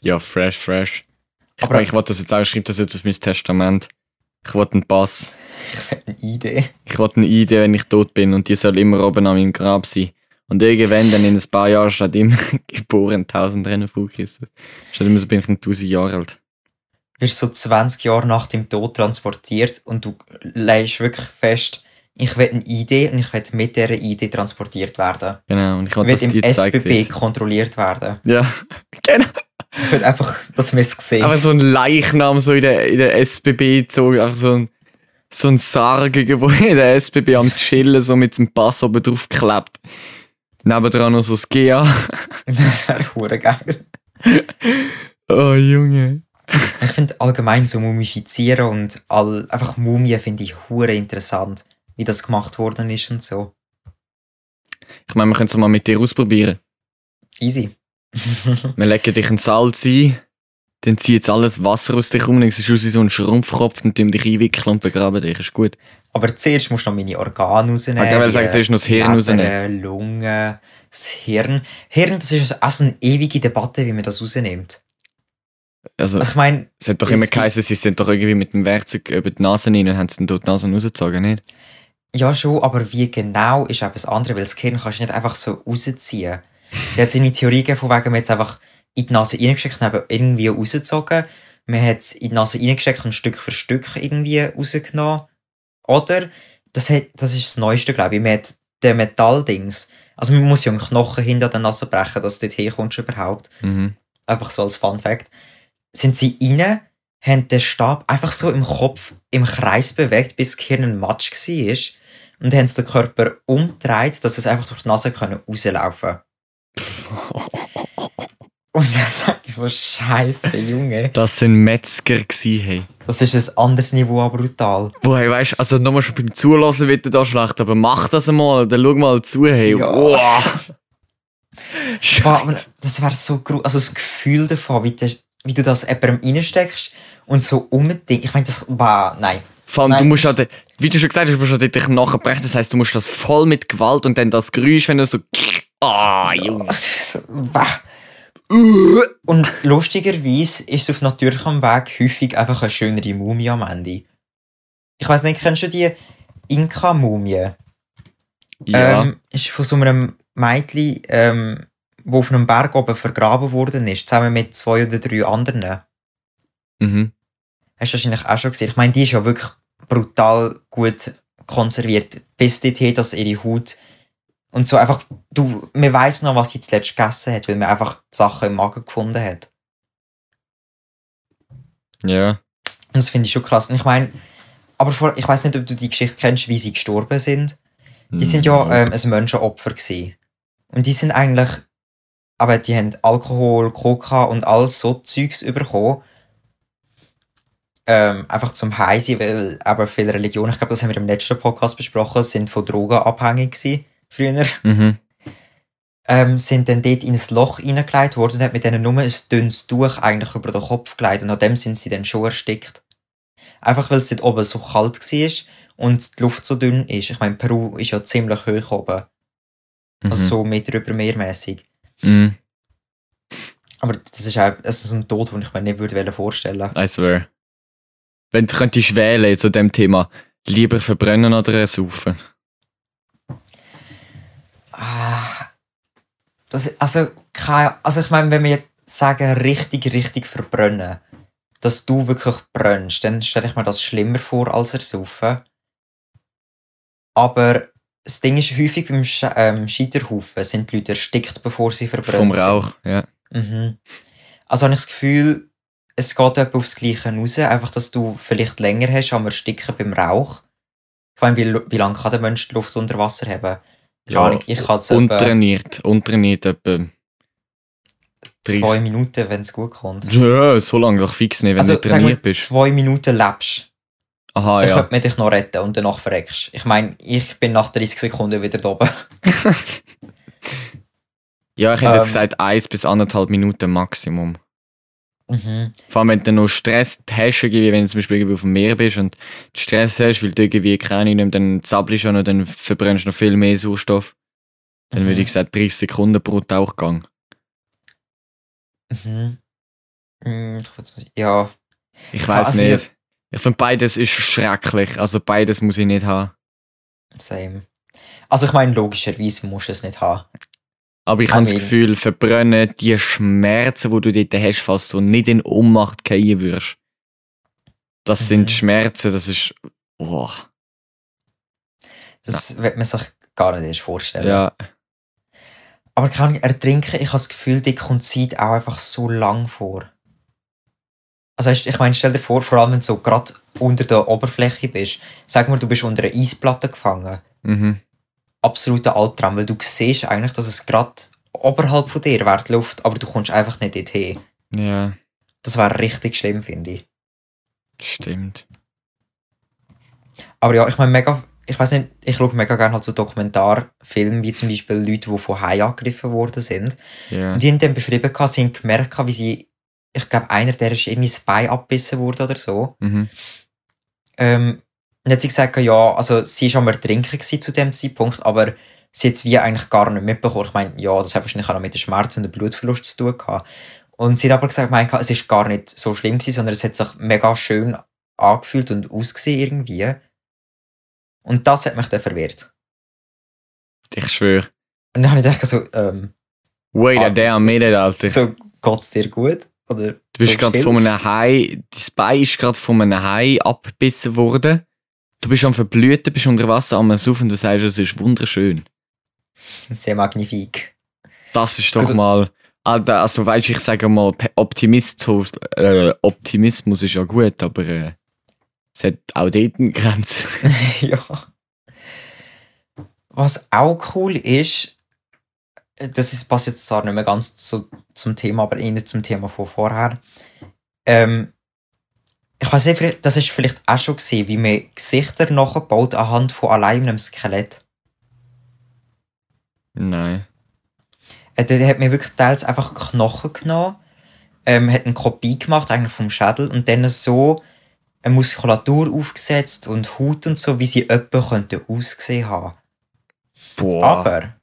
Ja, fresh, fresh. Ich, Aber- Aber ich wollte das jetzt auch, ich schreibe das jetzt auf mein Testament. Ich wollte einen Pass. Eine Idee. Ich wollte eine Idee, wenn ich tot bin und die soll immer oben an meinem Grab sein. Und irgendwann, dann in ein paar Jahren, steht immer geboren 1000 Rennen von Christus. Steht immer so, bin ich ein 1000 Jahre alt. Wirst so 20 Jahre nach dem Tod transportiert und du legst wirklich fest, ich will eine Idee und ich will mit dieser Idee transportiert werden. Genau, und ich Ich wollte, will im SBB wird. kontrolliert werden. Ja, genau. Ich will einfach, dass man es sieht. Aber so ein Leichnam so in der, in der SBB gezogen, einfach so ein, so ein Sarg irgendwo in der SBB am Chillen, so mit dem Pass oben drauf geklebt. Nebendran noch so das GA. Das wäre geil. Oh, Junge. Ich finde allgemein so Mumifizieren und all, einfach Mumien finde ich hure interessant, wie das gemacht worden ist und so. Ich meine, wir können es mal mit dir ausprobieren. Easy. Wir legen dich in Salz ein, dann zieht jetzt alles Wasser aus dich rum, dann siehst du aus wie so ein Schrumpfkopf, dann tun dich einwickeln und begraben dich. Ist gut. Aber zuerst musst du noch meine Organe rausnehmen. Ah, ich will sagen, zuerst noch das Hirn Leber, rausnehmen. Lunge, das Hirn. Hirn, das ist auch so eine ewige Debatte, wie man das rausnimmt. Also, ich meine, es hat doch immer geheißen, sie sind doch irgendwie mit dem Werkzeug über die Nase rein und haben sie dann dort die Nase rausgezogen, nicht? ja schon, aber wie genau ist etwas anderes, weil das Hirn kannst du nicht einfach so rausziehen. Da hat es eine Theorie gegeben, von wegen, man hat es einfach in die Nase reingesteckt und irgendwie rausgezogen. Man hat es in die Nase reingesteckt und Stück für Stück irgendwie rausgenommen. Oder, das, hat, das ist das Neueste, glaube ich, man hat den Metalldings, also man muss ja einen Knochen hinter der Nase brechen, dass du dort herkommst überhaupt. Mhm. einfach so als Fun Fact, sind sie rein, haben den Stab einfach so im Kopf im Kreis bewegt, bis das Gehirn ein Matsch war. Und haben den Körper umgedreht, dass es einfach durch die Nase können rauslaufen Und dann sag ich so, Scheiße, Junge. Das sind Metzger gsi, hey. Das ist ein anderes Niveau an brutal. Boah, hey, weißt, also nochmal schon beim Zulassen wird da schlecht, aber mach das einmal, dann schau mal zu, hey. Ja. Wow. Boah, aber das wäre so gruselig. Also das Gefühl davon, wie, das, wie du das jemandem reinsteckst und so unbedingt. Ich meine, das war, nein. Vor allem, du Nein. musst halt, wie du schon gesagt hast, du musst halt dich nachher brechen. Das heisst, du musst das voll mit Gewalt und dann das Geräusch, wenn du so, ah, Junge. So. Und lustigerweise ist es auf natürlichem Weg häufig einfach eine schönere Mumie am Ende. Ich weiß nicht, kennst du die Inka-Mumie? Ja. Ähm, ist von so einem Mädchen, ähm, wo auf einem Berg oben vergraben worden ist, zusammen mit zwei oder drei anderen. mhm. Hast du wahrscheinlich auch schon gesehen. Ich meine, die ist ja wirklich brutal gut konserviert. Bis dorthin, dass ihre Haut und so einfach, du, man weiss noch, was sie zuletzt gegessen hat, weil man einfach die Sachen im Magen gefunden hat. Ja. Und das finde ich schon krass. Und ich meine, aber vor, ich weiß nicht, ob du die Geschichte kennst, wie sie gestorben sind. Die sind ja ähm, ein Menschenopfer gewesen. Und die sind eigentlich, aber die haben Alkohol, Coca und all so Zeugs bekommen. Ähm, einfach zum Heisen, weil aber viele Religionen, ich glaube, das haben wir im letzten Podcast besprochen, sind von Drogen abhängig gewesen, früher. Mhm. Ähm, sind dann dort in ein Loch reingelegt worden und hat mit denen nur ein dünnes Tuch eigentlich über den Kopf gelegt und nach dem sind sie dann schon erstickt. Einfach weil es dort oben so kalt war und die Luft so dünn ist. Ich meine, Peru ist ja ziemlich hoch oben. Also Mhm. so Meter über meermäßig. Mhm. Aber das ist auch das ist so ein Tod, den ich mir nicht würde vorstellen I swear. Wenn du könntest wählen zu dem Thema, lieber verbrennen oder ersaufen. Ah, das, also, keine, also ich meine, wenn wir jetzt sagen, richtig, richtig verbrennen, dass du wirklich brennst, dann stelle ich mir das schlimmer vor als ersaufen. Aber das Ding ist, häufig beim Sch ähm, Scheiterhaufen sind die Leute erstickt, bevor sie verbrennen. Vom Rauch, ja. Mhm. Also habe ich das Gefühl, es geht etwa aufs Gleiche raus, einfach, dass du vielleicht länger hast am Ersticken beim Rauch. Ich meine, wie, wie lange kann der Mensch die Luft unter Wasser haben? Keine Ahnung, ich kann es etwa Untrainiert, untrainiert etwa. zwei 30. Minuten, wenn es gut kommt. Ja, so lange doch fix nicht, wenn also, du trainiert bist. zwei Minuten lebst, Aha, dann ja. könnte man dich noch retten und danach verreckst. Ich meine, ich bin nach 30 Sekunden wieder da oben. Ja, ich hätte jetzt Ähm. gesagt, eins bis anderthalb Minuten Maximum. Mhm. Vor allem, wenn du noch Stress hast, irgendwie, wenn du zum Beispiel irgendwie auf dem Meer bist und Stress hast, weil du irgendwie keine Ahnung, dann zappelst du noch, dann verbrennst du noch viel mehr Sauerstoff. Dann Mhm. würde ich sagen, 30 Sekunden pro Tauchgang. Mhm. Mhm, ich weiß nicht. Ja, Ich weiß Also, nicht. Ich finde, beides ist schrecklich. Also beides muss ich nicht haben. same. Also ich meine, logischerweise musst du es nicht haben. Aber ich habe das Gefühl, verbrennen die Schmerzen, die du dort hast, falls du nicht in Ohnmacht fallen würdest. Das Mhm. sind Schmerzen, das ist. Oh, Das wird man sich gar nicht erst vorstellen. ja. Aber kann ich ertrinken, ich habe das Gefühl, dir kommt die Zeit auch einfach so lang vor. Also ich meine, stell dir vor, vor allem wenn du so gerade unter der Oberfläche bist, sag mal, du bist unter einer Eisplatte gefangen. Mhm. Absoluter Albtraum, weil du siehst eigentlich, dass es gerade oberhalb von dir wäre, die Luft, aber du kommst einfach nicht dorthin. Ja, Das wäre richtig schlimm, finde ich. stimmt. Aber ja, ich meine, mega, ich weiß nicht, ich schaue mega gerne halt so Dokumentarfilme, wie zum Beispiel Leute, die von Haien angegriffen worden sind. Ja. Und die haben dann beschrieben, sie haben gemerkt, wie sie, ich glaube, einer, der ist irgendwie das Bein abgebissen worden oder so. Mhm. Ähm, und hat sie gesagt, ja, also sie war am Ertrinken zu dem Zeitpunkt, aber sie hat es wie eigentlich gar nicht mitbekommen. Ich meine, ja, das hat wahrscheinlich auch noch mit dem Schmerz und dem Blutverlust zu tun gehabt. Und sie hat aber gesagt, mein, es ist gar nicht so schlimm gewesen, sondern es hat sich mega schön angefühlt und ausgesehen irgendwie. Und das hat mich dann verwirrt. Ich schwöre. Und dann habe ich gedacht, so, ähm, Wait a Ah. damn minute, Alter. so, geht's dir gut? Oder Du bist gerade von einem Hai, dein Bein ist gerade von einem Hai abgebissen worden. Du bist am Verblüten, bist unter Wasser am Saufen und du sagst, es ist wunderschön. Sehr magnifik. Das ist doch Gut. mal. Alter, also weißt ich sage mal, Optimismus, äh, Optimismus ist ja gut, aber äh, es hat auch dort eine Grenze. ja. Was auch cool ist, das ist, passt jetzt zwar nicht mehr ganz zu, zum Thema, aber eher zum Thema von vorher. Ähm, ich weiß nicht, das ist vielleicht auch schon gesehen, wie man Gesichter nachbaut anhand von allein einem Skelett. Nein. Äh, Der hat mir wirklich teils einfach Knochen genommen, ähm, hat eine Kopie gemacht eigentlich vom Schädel und dann so eine Muskulatur aufgesetzt und Haut und so, wie sie etwa könnte ausgesehen haben. Boah. Aber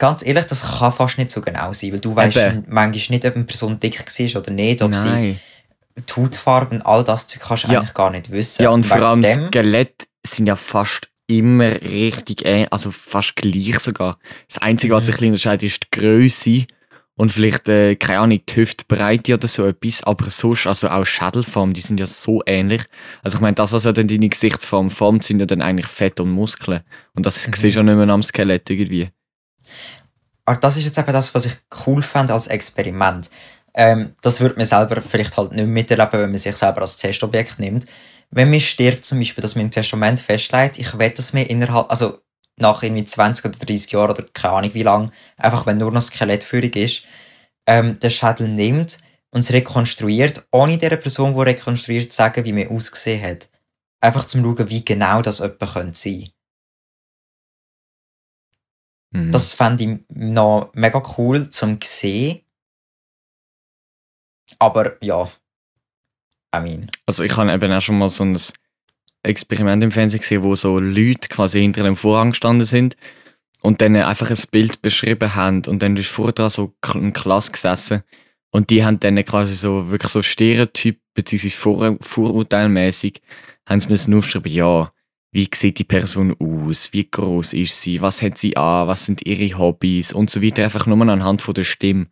ganz ehrlich, das kann fast nicht so genau sein, weil du weißt Eben. manchmal nicht, ob eine Person dick war oder nicht, ob sie Nein. die Hautfarbe und all das kannst du Ja. eigentlich gar nicht wissen. Ja, und vor allem dem, Skelett sind ja fast immer richtig ähnlich, also fast gleich sogar. Das Einzige, was Mhm. sich unterscheidet, ist die Größe und vielleicht, äh, keine Ahnung, die Hüftbreite oder so etwas. Aber sonst, also auch Schädelform, die sind ja so ähnlich. Also ich meine, das, was ja dann deine Gesichtsform formt, sind ja dann eigentlich Fett und Muskeln. Und das Mhm. siehst du ja nicht mehr am Skelett irgendwie. Aber das ist jetzt eben das, was ich cool fand als Experiment. Ähm, das würde man selber vielleicht halt nicht miterleben, wenn man sich selber als Testobjekt nimmt. Wenn man stirbt, zum Beispiel, dass man im Testament festlegt, ich wette, dass man innerhalb, also nach irgendwie 20 oder 30 Jahren oder keine Ahnung wie lang, einfach wenn nur noch Skelettführung ist, ähm, den Schädel nimmt und es rekonstruiert, ohne der Person, die rekonstruiert, zu sagen, wie man ausgesehen hat. Einfach zum schauen, wie genau das könnte sein. Mhm. Das fände ich noch mega cool zum sehen. Aber ja. I mean. Also ich habe eben auch schon mal so ein Experiment im Fernsehen gesehen, wo so Leute quasi hinter dem Vorhang gestanden sind und dann einfach ein Bild beschrieben haben und dann ist vor dran so eine Klasse gesessen und die haben dann quasi so wirklich so Stereotyp bzw. Vor Vorurteilmäßig haben sie müssen aufschreiben, ja, wie sieht die Person aus, wie groß ist sie, was hat sie an, was sind ihre Hobbys und so weiter, einfach nur anhand von der Stimme.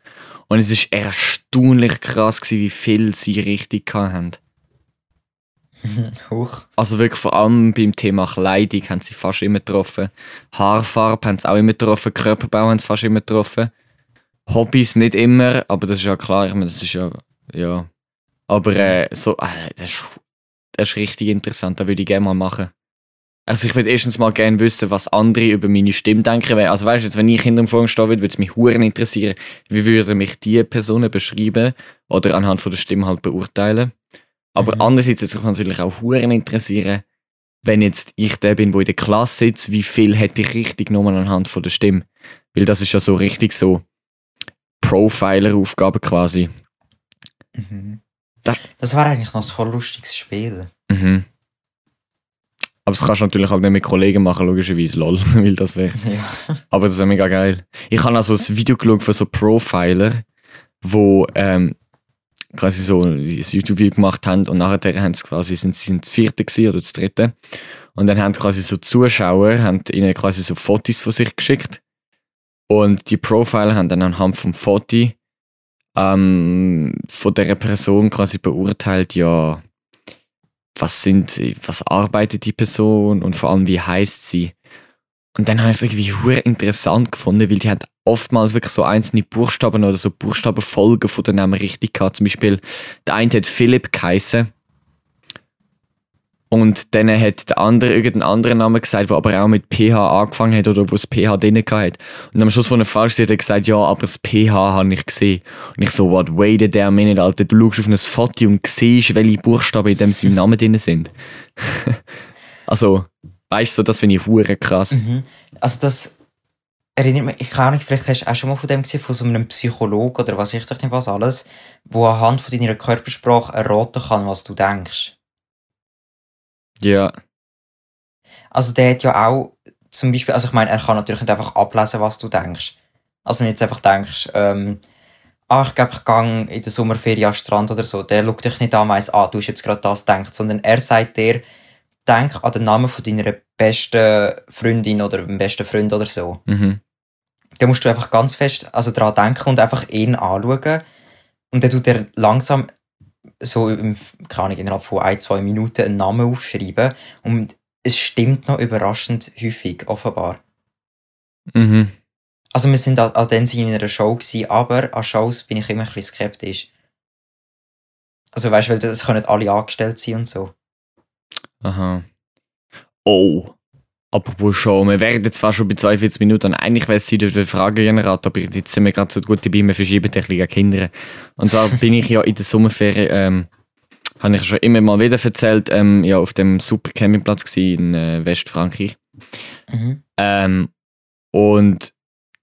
Und es ist erstaunlich krass gewesen, wie viel sie richtig hatten. Huch. Also wirklich vor allem beim Thema Kleidung haben sie fast immer getroffen. Haarfarbe haben sie auch immer getroffen. Körperbau haben sie fast immer getroffen. Hobbys nicht immer, aber das ist ja klar. Ich meine, das ist ja, ja. Aber äh, so, äh, das, ist, das ist richtig interessant. Das würde ich gerne mal machen. Also ich würde erstens mal gerne wissen, was andere über meine Stimme denken. Weil, Also weißt du, wenn ich hinter dem Vorhang stehen würde, würde es mich huren interessieren, wie würden mich die Personen beschreiben oder anhand von der Stimme halt beurteilen. Aber Mhm. andererseits würde es mich natürlich auch huren interessieren, wenn jetzt ich der bin, wo in der Klasse sitzt, wie viel hätte ich richtig genommen anhand von der Stimme. Weil das ist ja so richtig so. Profiler-Aufgaben quasi. Mhm. Das- Das war eigentlich noch ein voll lustiges Spiel. Mhm. Aber das kannst du natürlich halt nicht mit Kollegen machen, logischerweise, lol, weil das wäre. Ja. Aber das wäre mega geil. Ich habe also ein Video geschaut von so Profiler, wo ähm, quasi so ein YouTube-Video gemacht haben und nachher haben sie quasi, sind sie sind das vierte oder das dritte. Und dann haben quasi so Zuschauer, haben ihnen quasi so Fotos von sich geschickt. Und die Profiler haben dann anhand vom Foto ähm, von der Person quasi beurteilt, ja, was sind was arbeitet die Person und vor allem wie heißt sie. Und dann habe ich es irgendwie hure interessant gefunden, weil die hat oftmals wirklich so einzelne Buchstaben oder so Buchstabenfolgen von den Namen richtig gehabt. Zum Beispiel, der eine hat Philipp geheißen. Und dann hat der andere irgendeinen anderen Namen gesagt, der aber auch mit PH angefangen hat oder wo es PH drin hat. Und am Schluss von der Falsch hat er gesagt, ja, aber das PH habe ich gesehen. Und ich so, what, wait a damn minute, Alter. Du schaust auf ein Foto und siehst, welche Buchstaben in dem seinem Namen drin sind. also, weißt du, so, das finde ich hure krass. Mhm. Also das erinnert mich, ich kann nicht, vielleicht hast du auch schon mal von dem gesehen, von so einem Psychologen oder was ich doch nicht was alles, wo anhand von deiner Körpersprache erraten kann, was du denkst. Ja. Also der hat ja auch zum Beispiel, also ich meine, er kann natürlich nicht einfach ablesen, was du denkst. Also wenn du jetzt einfach denkst, ähm, ah, ich glaube, ich gehe in der Sommerferien an den Strand oder so, der schaut dich nicht an weiss, ah, du hast jetzt gerade das gedacht, sondern er sagt dir, denk an den Namen von deiner besten Freundin oder dem besten Freund oder so. Mhm. Da musst du einfach ganz fest also dran denken und einfach ihn anschauen. Und dann tut er langsam so im, keine Ahnung, innerhalb von ein, zwei Minuten einen Namen aufschreiben. Und es stimmt noch überraschend häufig, offenbar. Mhm. Also wir sind an, an den in einer Show gewesen, aber an Shows bin ich immer ein bisschen skeptisch. Also weißt du, weil das können alle angestellt sein und so. Aha. Oh. Apropos schon, wir werden zwar schon bei 42 Minuten und eigentlich wäre es Zeit für den Fragengenerator, aber jetzt sind wir gerade so gut dabei, wir verschieben bisschen an Kinder. Und zwar bin ich ja in der Sommerferien, ähm, habe ich schon immer mal wieder erzählt, ähm, ja, auf dem super Campingplatz in äh, Westfrankreich. Mhm. Ähm, und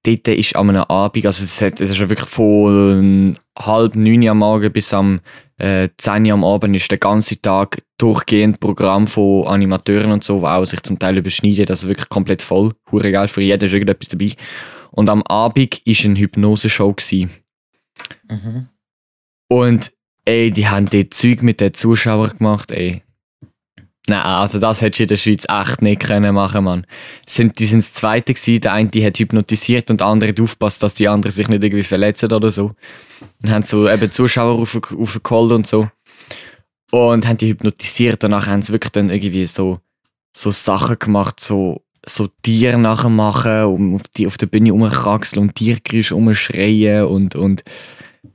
dort ist an einem Abend, also es, hat, es ist ja wirklich von halb neun am Morgen bis am äh, 10 Uhr am Abend ist der ganze Tag durchgehend Programm von Animateuren und so, die auch sich zum Teil überschneiden, also wirklich komplett voll. Hure geil, für jeden ist irgendetwas dabei. Und am Abend war eine Hypnose-Show. gewesen. Mhm. Und ey, die haben dort Zeug mit den Zuschauern gemacht, ey. Nein, also das hättest du in der Schweiz echt nicht können machen, Mann. Sind, die sind das Zweite gewesen, der eine die hat hypnotisiert und der andere hat aufgepasst, dass die anderen sich nicht irgendwie verletzen oder so. Und haben so eben Zuschauer auf, aufgeholt und so. Und haben die hypnotisiert und nachher haben sie wirklich dann irgendwie so, so Sachen gemacht, so, so Tiere nachher machen, um auf, die, auf der Bühne rumkraxeln und Tiergeräusche rumschreien und, und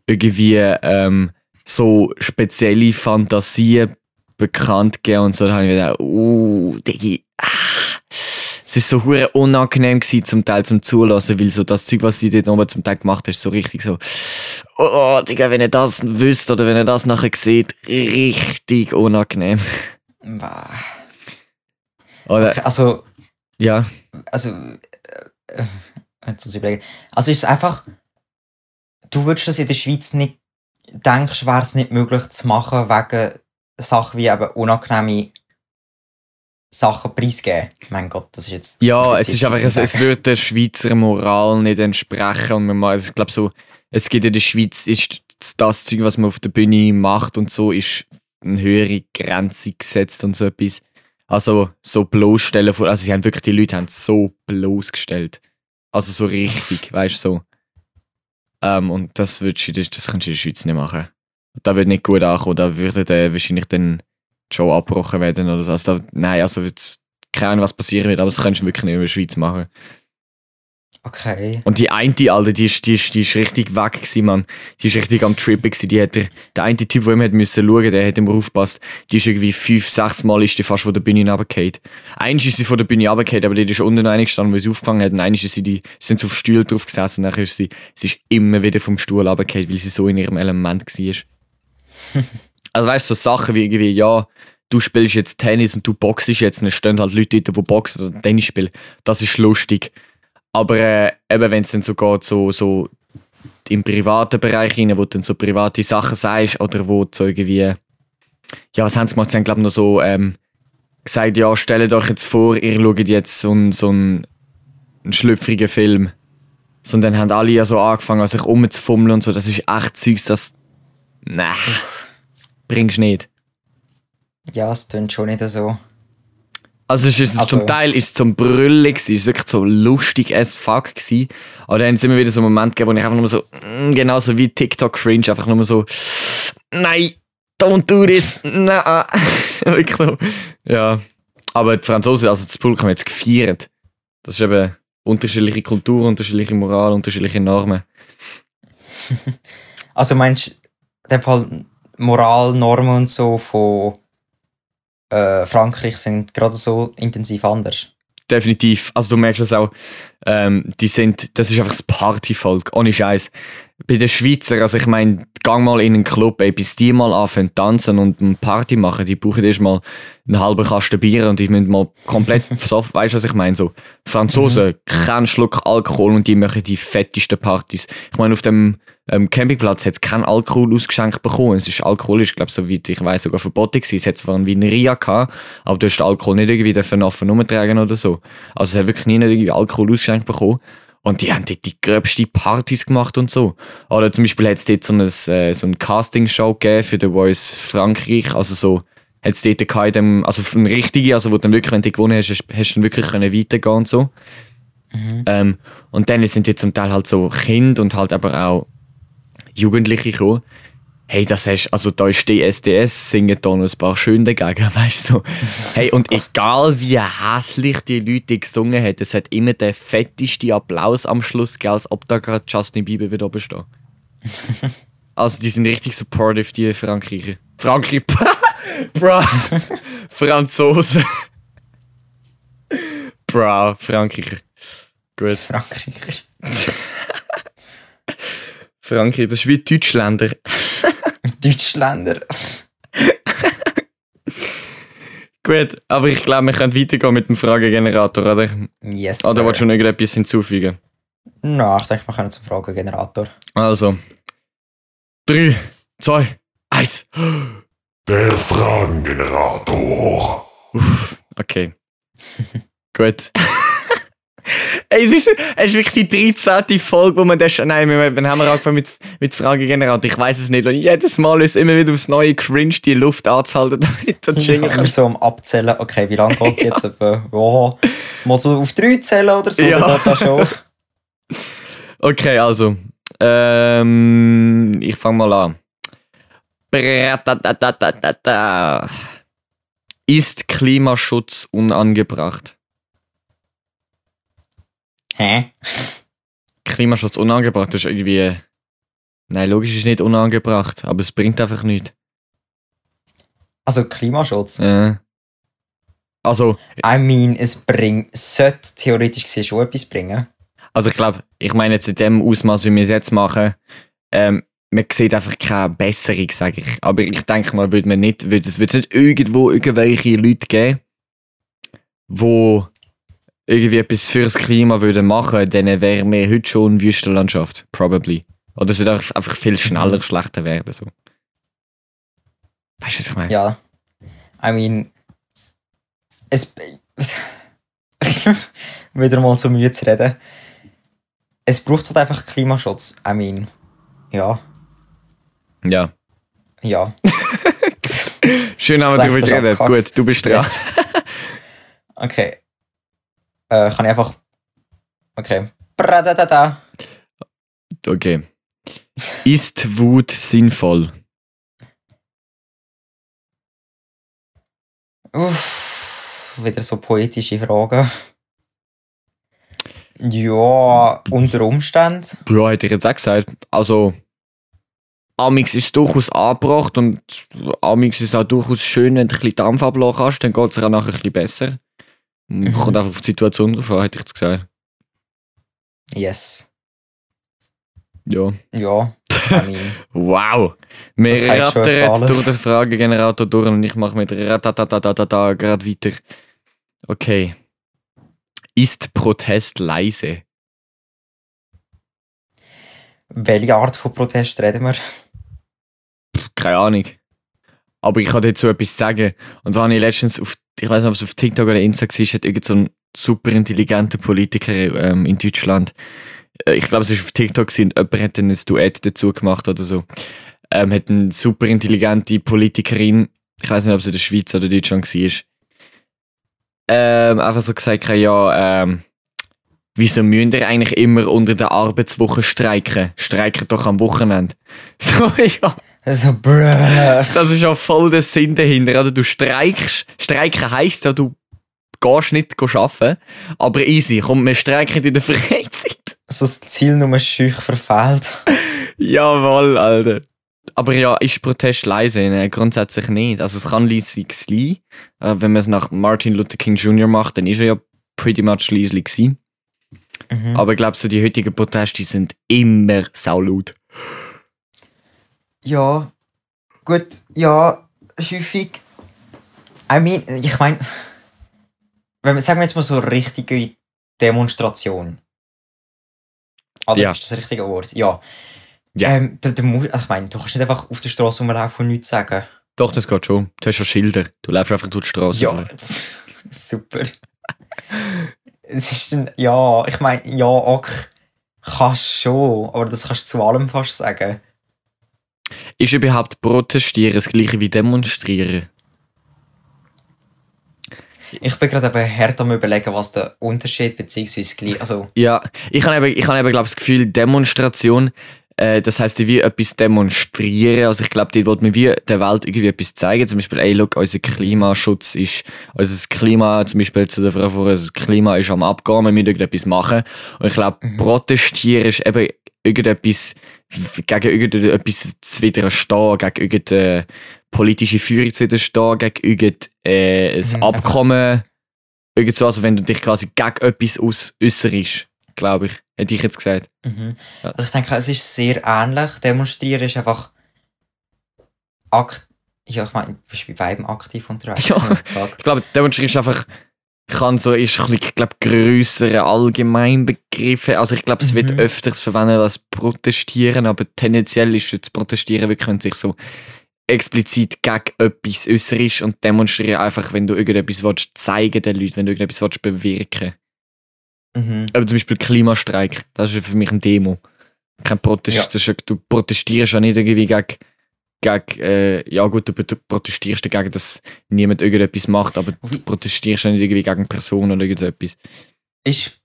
irgendwie ähm, so spezielle Fantasien bekannt gegeben und so. Da habe ich gedacht, uh, Digi, ah. Es war so hure unangenehm gewesen, zum Teil zum Zulassen, weil so das Zeug, was sie dort oben zum Teil gemacht haben, ist so richtig so, oh, Digga, wenn ihr das wüsst oder wenn ihr das nachher seht, richtig unangenehm. Bah. Oder, Okay, Also, ja, also, äh, jetzt muss ich überlegen. Also ist es einfach, du würdest das in der Schweiz nicht, denkst, wäre es nicht möglich zu machen wegen Sachen wie eben unangenehme Sachen preisgeben. Mein Gott, das ist jetzt... ja, es ist einfach, es, es würde der Schweizer Moral nicht entsprechen und man, mal- also ich glaube so, es gibt in der Schweiz, ist das Zeug, was man auf der Bühne macht und so, ist eine höhere Grenze gesetzt und so etwas. Also so bloßstellen von, also sie haben wirklich, die Leute haben so bloßgestellt. Also so richtig, weißt du, so. Ähm, und das, würdest du, das, das kannst du in der Schweiz nicht machen. Da wird nicht gut ankommen, da würde der wahrscheinlich dann die Show abgebrochen werden oder so. Also da, nein, also wird's keine Ahnung, was passieren wird, aber das kannst du wirklich nicht in der Schweiz machen. Okay. Und die eine, Alter, die ist, die ist, die ist richtig weg gewesen, Mann. Die ist richtig am Trippen gewesen. Die hat der, der eine Typ, der immer hat müssen schauen, der hat immer aufgepasst. Die ist irgendwie fünf, sechs Mal ist die fast von der Bühne runtergefallen. Eins ist sie von der Bühne runtergefallen, aber die ist unten eingestanden, weil sie aufgefangen hat. Und eins ist sie, die, sind sie auf Stuhl drauf gesessen. Und dann ist sie, sie ist immer wieder vom Stuhl runtergefallen, weil sie so in ihrem Element war. also weißt du, so Sachen wie irgendwie, ja, du spielst jetzt Tennis und du boxst jetzt, und dann stehen halt Leute dort, die boxen oder Tennis spielen. Das ist lustig. Aber äh, eben, wenn es dann so geht, so, so im privaten Bereich rein, wo du dann so private Sachen sagst oder wo so irgendwie. Ja, was haben sie gemacht? Sie haben, glaube ich, noch so ähm, gesagt: Ja, stellt euch jetzt vor, ihr schaut jetzt so, einen- so einen, einen schlüpfrigen Film. So, und dann haben alle ja so angefangen, an sich rumzufummeln und so. Das ist echt Zeugs, das. Nein. Bringst nicht. Ja, es klingt schon nicht so. Also es ist Also- zum Teil ist es zum Brüllen es ist wirklich so lustig as fuck gewesen. Aber dann sind immer wieder so Momente gegeben, wo ich einfach nur so, mm, genauso wie TikTok Cringe, einfach nur so, nein, don't do this, nein. wirklich so, ja. Aber die Franzosen, also das Publikum hat es gefeiert. Das ist eben unterschiedliche Kultur, unterschiedliche Moral, unterschiedliche Normen. Also meinst du, in dem Fall Moralnormen und so von äh, Frankreich sind gerade so intensiv anders? Definitiv. Also du merkst es auch, ähm, die sind, das ist einfach das Partyvolk, ohne Scheiß. Bei den Schweizer, also ich meine, gang mal in einen Club, ey, bis die mal anfangen tanzen und eine Party machen, die brauchen erst mal einen halben Kasten Bier und die müssen mal komplett besoffen, weißt du, was ich meine? So, Franzosen, keinen Schluck Alkohol und die machen die fettesten Partys. Ich meine, auf dem ähm, Campingplatz hat es keinen Alkohol ausgeschenkt bekommen. Es ist alkoholisch, glaube so wie ich weiß sogar verboten gewesen. Es hat zwar wie ein Ria gehabt, aber du hast den Alkohol nicht irgendwie dürfen offen rumtragen oder so. Also es hat wirklich nie irgendwie Alkohol ausgeschenkt bekommen. Und die haben dort die gröbsten Partys gemacht und so. Oder zum Beispiel hat es dort so, ein, äh, so eine Casting-Show gegeben für The Voice Frankreich. Also so, hat es dort in dem, also eine richtige, also wo du dann wirklich, wenn du gewonnen hast, hast, hast du dann wirklich können weitergehen und so. Ähm, und dann sind die zum Teil halt so Kinder und halt aber auch Jugendliche gekommen. Hey, das hast, also da ist DSDS, singen da noch ein paar schön dagegen, weißt du. So. Hey, und egal wie hässlich die Leute gesungen haben, es hat immer den fettesten Applaus am Schluss gegeben, als ob da gerade Justin Bieber wieder oben steht. Also die sind richtig supportive, die Frankreicher. Frankreich, bro, Franzosen. Bro, Frankreicher. Gut. Frankreicher. Frankreich, das ist wie Deutschländer. Deutschländer. Gut, aber ich glaube, wir können weitergehen mit dem Fragegenerator, oder? Yes. Oder sir. willst du noch irgendetwas hinzufügen? Na, ich denke, wir können zum Fragengenerator. Also. 3, 2, 1. Der Fragengenerator. Okay. Gut. Ey, es, ist, es ist wirklich die 13. Folge, wo man das schon. Nein, wir, dann haben wir angefangen mit, mit Fragegenerator. Ich weiß es nicht. Und jedes Mal ist immer wieder aufs neue Cringe, die Luft anzuhalten, damit der Jingle Ich kann. so am Abzählen, okay, wie lange geht es jetzt? etwa? Ja, muss so auf drei zählen oder so? Ja. Oder schon? Okay, also. Ähm, ich fange mal an. Ist Klimaschutz unangebracht? Hä? Klimaschutz unangebracht, das ist irgendwie. Nein, logisch ist nicht unangebracht, aber es bringt einfach nichts. Also Klimaschutz. Äh. Also, I mean, es bringt, sollte theoretisch gesehen schon etwas bringen. also ich glaube, ich meine jetzt in dem Ausmaß, wie wir es jetzt machen, ähm, man sieht einfach keine Besserung, sage ich. Aber ich denke mal, würde man nicht, würde es würde nicht irgendwo irgendwelche Leute geben, wo irgendwie etwas fürs Klima würden machen, dann wären wir heute schon eine Wüstenlandschaft, probably. Oder es würde einfach, einfach viel schneller schlechter werden, so. Weißt du, was ich meine? Ja. I mean, es. wieder mal zu Mühe zu reden. Es braucht halt einfach Klimaschutz. I mean, ja. Ja. Ja. Schön haben wir darüber geredet. abgehakt. Gut, du bist dran. Yes. Okay. Äh, kann ich einfach. Okay. Bradadada. Okay. Ist Wut sinnvoll? Uff, wieder so poetische Fragen. Ja, unter Umständen. Ja, hätte ich jetzt auch gesagt. Also, Amix ist durchaus angebracht und Amix ist auch durchaus schön, wenn du ein bisschen Dampf ablassen kannst, dann geht es auch nachher ein bisschen besser. Mhm. Kommt einfach auf die Situation drauf an, hätte ich jetzt gesagt. Yes. Ja. Ja. I mean. Wow! Wir rattern alles. durch den Fragegenerator durch und ich mache mit Ratatatatata gerade weiter. Okay. Ist Protest leise? Welche Art von Protest reden wir? Keine Ahnung. Aber ich kann dazu etwas sagen. Und zwar habe ich letztens auf, ich weiß nicht, ob es auf TikTok oder Insta war, hat irgend so ein super intelligenter Politiker ähm, in Deutschland, äh, ich glaube, es war auf TikTok und jemand hat dann ein Duett dazu gemacht oder so. Ähm, hat eine super intelligente Politikerin, ich weiß nicht, ob sie in der Schweiz oder Deutschland war, ähm, einfach so gesagt, ja, ähm, wieso müsst ihr eigentlich immer unter der Arbeitswoche streiken? Streiken doch am Wochenende. So, ja. Also, bruh. Das ist ja voll der Sinn dahinter. Also du streikst. Streiken heisst ja, du gehst nicht arbeiten. Aber easy, komm, wir streiken in der Freizeit. So das Ziel nur schüch verfehlt. Jawohl, Alter. Aber ja, ist Protest leise? Ne? Grundsätzlich nicht. Also es kann leise sein. Äh, wenn man es nach Martin Luther King Jr. macht, dann ist er ja pretty much leise gewesen. Mhm. Aber ich glaube, so die heutigen Proteste sind immer saulaut. Ja, gut, ja, häufig. I mean, ich meine, wenn wir, sagen wir jetzt mal so richtige Demonstration. Oder Ja. ist das das richtige Wort? Ja. Ja. Ähm, da, da muss, ich meine, du kannst nicht einfach auf der Straße rumlaufen und nichts sagen. Doch, das geht schon. Du hast ja Schilder. Du läufst einfach durch die Straße. Ja, super. es ist dann, ja, ich meine, ja, ok, kannst schon, aber das kannst du zu allem fast sagen. Ist überhaupt Protestieren das gleiche wie Demonstrieren? Ich bin gerade eben hart am überlegen, was der Unterschied gleich, also, Ja, ich habe eben, ich habe eben glaube das Gefühl, Demonstration, äh, das heißt wie etwas demonstrieren. Also ich glaube, dort wollte man wie der Welt irgendwie etwas zeigen. Zum Beispiel, ey, look, unser Klimaschutz ist, unser Klima, zum Beispiel zu der Frau vorher, unser Klima ist am Abgehen, wir müssen irgendetwas machen. Und ich glaube, protestieren ist eben irgendetwas, gegen irgendetwas zu widerstehen, gegen irgendeine politische Führung zu widerstehen, gegen irgendein äh, Mhm, Abkommen. Irgend so, also wenn du dich quasi gegen etwas äußerst, glaube ich, hätte ich jetzt gesagt. mhm. Ja. also ich denke, es ist sehr ähnlich. Demonstrieren ist einfach akt, ja, ich meine, du bist bei beiden aktiv unterwegs. Ja. Ich glaube, Demonstrieren ist einfach, kann so, ist ein bisschen, ich glaube, grössere Allgemeinbegriff. Also ich glaube, es wird Mhm. öfters verwendet als Protestieren, aber tendenziell ist jetzt Protestieren wirklich, wenn sich so explizit gegen etwas äußerisch und demonstrieren einfach, wenn du irgendetwas willst zeigen den Leuten, wenn du irgendetwas willst bewirken. Mhm. Aber zum Beispiel Klimastreik, das ist für mich ein Demo. Kein Protest. Ja. Ist du protestierst ja nicht irgendwie gegen, gegen äh, ja gut, du pro- protestierst dagegen, dass niemand irgendetwas macht, aber du protestierst ja nicht irgendwie gegen Personen oder irgend so etwas. Ist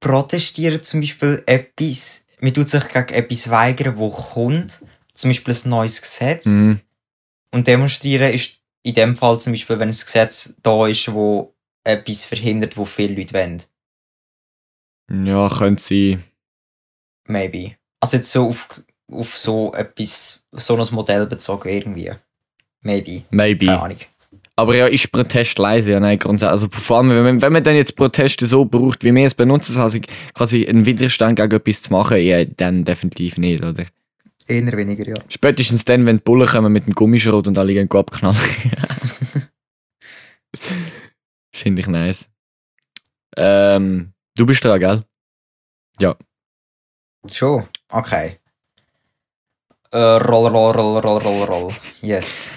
Protestieren zum Beispiel etwas, man tut sich gegen etwas weigern, wo kommt, zum Beispiel ein neues Gesetz. Mhm. Und demonstrieren ist in dem Fall zum Beispiel, wenn ein Gesetz da ist, wo etwas verhindert, wo viele Leute wollen. Ja, könnte sein. Maybe. Also jetzt so auf, auf so etwas, so ein Modell bezogen irgendwie. Maybe. Maybe. Keine Ahnung. Aber ja, ist Protest leise? Ja, nein, grundsätzlich. Also vor allem, wenn man, wenn man dann jetzt Proteste so braucht, wie wir es benutzen, also quasi einen Widerstand gegen etwas zu machen, ja, dann definitiv nicht, oder? Eher weniger, ja. Spätestens dann, wenn die Bullen kommen mit dem Gummischrot und alle gehen abknallen. Finde ich nice. Ähm, du bist dran, gell? Schon? Okay. Äh, roll, roll, roll, roll, roll, roll. Yes.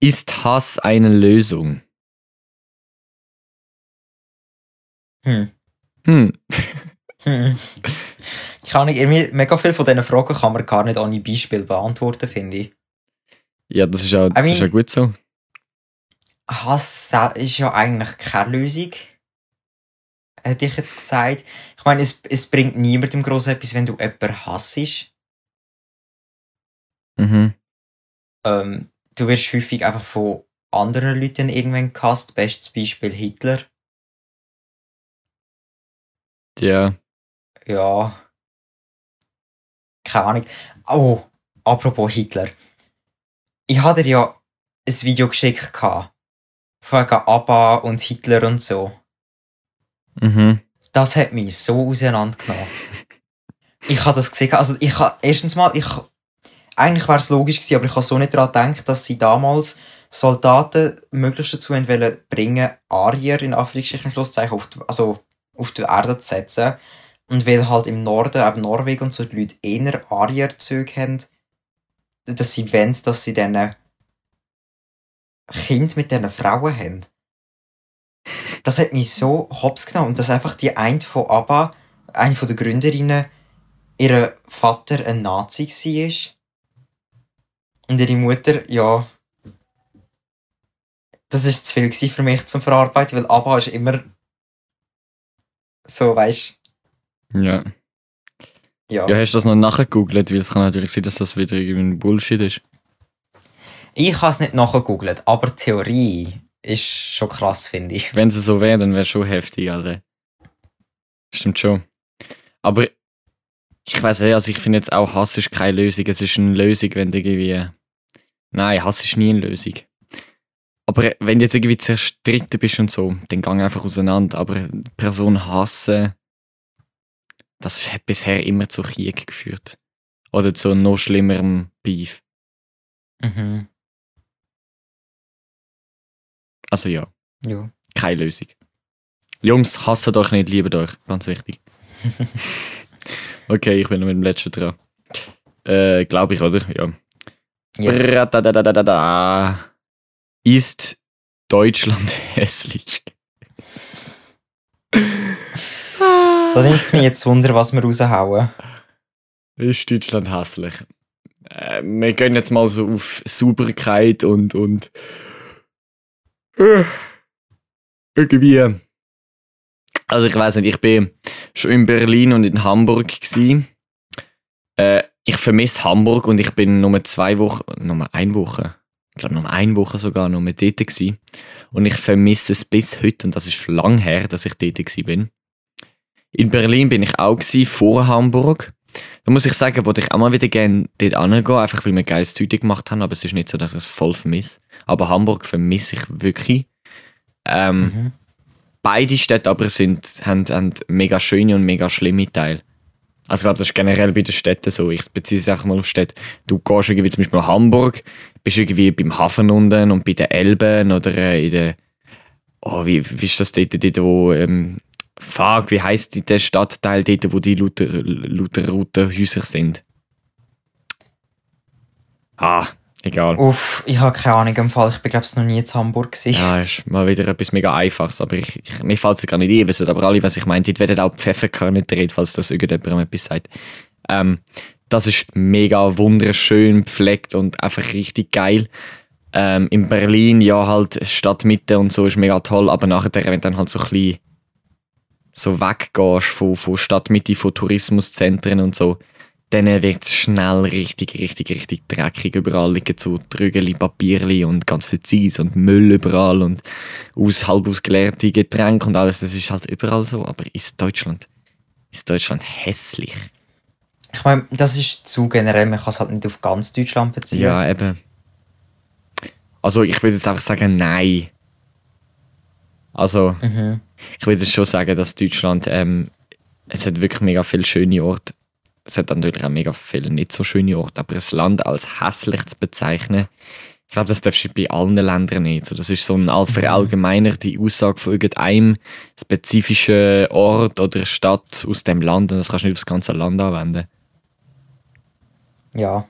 Ist Hass eine Lösung? Hm. Hm. Hm. Ich kann nicht, mega viel von diesen Fragen kann man gar nicht ohne Beispiel beantworten, finde ich. Ja, das ist ja, das mean- ist ja gut so. Hass ist ja eigentlich keine Lösung. Hätte ich jetzt gesagt. Ich meine, es, es bringt niemandem groß etwas, wenn du jemanden hassest. Mhm. Ähm, du wirst häufig einfach von anderen Leuten irgendwann gehasst. Bestes Beispiel Hitler. Ja. Ja. Keine Ahnung. Oh, apropos Hitler. Ich hatte dir ja ein Video geschickt gehabt. Von wegen ABBA und Hitler und so. Mhm. Das hat mich so auseinandergenommen. ich habe das gesehen. Also ich habe, erstens mal, ich, eigentlich wäre es logisch gewesen, aber ich habe so nicht daran gedacht, dass sie damals Soldaten möglichst dazu wollen bringen, Arier in Anführungsstrichen Schlusszeichen auf die, also auf die Erde zu setzen, Und weil halt im Norden, eben Norwegen und so, die Leute eher Arierzüge haben, dass sie wollen, dass sie dann Kind mit diesen Frauen haben. Das hat mich so hops genommen. Und dass einfach die eine von ABBA, eine von der Gründerinnen, ihr Vater ein Nazi war. Und ihre Mutter, ja. Das ist zu viel für mich zum Verarbeiten, weil ABBA ist immer so, weißt Ja. ja. Ja, hast du das noch nachgegoogelt? Weil es kann natürlich sein, dass das wieder irgendwie ein Bullshit ist. Ich habe es nicht nachgegoogelt, aber die Theorie ist schon krass, finde ich. Wenn es so wäre, dann wäre es schon heftig, Alter. Stimmt schon. Aber ich weiß nicht, also ich finde jetzt auch, Hass ist keine Lösung. Es ist eine Lösung, wenn du irgendwie. Nein, Hass ist nie eine Lösung. Aber wenn du jetzt irgendwie zerstritten bist und so, dann gang einfach auseinander. Aber Person hassen, das hat bisher immer zu Krieg geführt. Oder zu noch schlimmerem Beef. Mhm. Also ja, Ja. keine Lösung. Jungs, hasst euch nicht, liebt euch. Ganz wichtig. okay, ich bin noch mit dem letzten dran. Äh, glaube ich, oder? Ja. Yes. Ist Deutschland hässlich? Da nimmt es mich jetzt Wunder, was wir raushauen. Ist Deutschland hässlich? Äh, wir gehen jetzt mal so auf Sauberkeit und, und irgendwie. Also ich weiß nicht, ich bin schon in Berlin und in Hamburg gsi. Äh, ich vermisse Hamburg und ich bin nur zwei Wochen, nur eine Woche, ich glaube nur eine Woche sogar nur dort gsi. Und ich vermisse es bis heute und das ist lang her, dass ich dort gsi bin. In Berlin bin ich auch vor Hamburg. Da muss ich sagen, wollte ich auch mal wieder gerne dort hingehen, einfach weil wir geiles Zeug gemacht haben, aber es ist nicht so, dass ich es voll vermisse. Aber Hamburg vermisse ich wirklich. Ähm, Mhm. Beide Städte aber sind, haben, haben mega schöne und mega schlimme Teile. Also ich glaube, das ist generell bei den Städten so. Ich beziehe es einfach mal auf Städte. Du gehst irgendwie zum Beispiel nach Hamburg, bist irgendwie beim Hafen unten und bei den Elben oder äh, in der... Oh, wie, wie ist das dort, dort wo... Ähm, fuck, wie heisst die, der Stadtteil dort, wo die lauter roten Häuser sind? Ah, egal. Uff, ich habe keine Ahnung im Fall. Ich bin, glaube ich, noch nie in Hamburg gewesen. Ja, ist mal wieder etwas mega Einfaches, aber ich, ich, mir fällt es gar nicht ein, wisst aber alle, was ich meine. Dort werden auch Pfefferkörner gedreht, falls das irgendjemandem etwas sagt. Ähm, das ist mega wunderschön gepflegt und einfach richtig geil. Ähm, in Berlin, ja, halt Stadtmitte und so ist mega toll, aber nachher, wenn dann halt so ein bisschen so weggehst von, von Stadtmitte, von Tourismuszentren und so, dann wird es schnell richtig, richtig, richtig dreckig. Überall liegen so Trügeli, Papierli und ganz viel Zeis und Müll überall und aus, halb ausgeleerte Getränke und alles. Das ist halt überall so. Aber ist Deutschland, ist Deutschland hässlich? Ich meine, das ist zu generell, man kann es halt nicht auf ganz Deutschland beziehen. Ja, eben. Also ich würde jetzt einfach sagen, nein. Also, Mhm. ich würde schon sagen, dass Deutschland, ähm, es hat wirklich mega viele schöne Orte. Es hat natürlich auch mega viele nicht so schöne Orte, aber das Land als hässlich zu bezeichnen, ich glaube, das darfst du bei allen Ländern nicht. So, das ist so eine all- verallgemeinerte Aussage von irgendeinem spezifischen Ort oder Stadt aus dem Land und das kannst du nicht aufs ganze Land anwenden. Ja,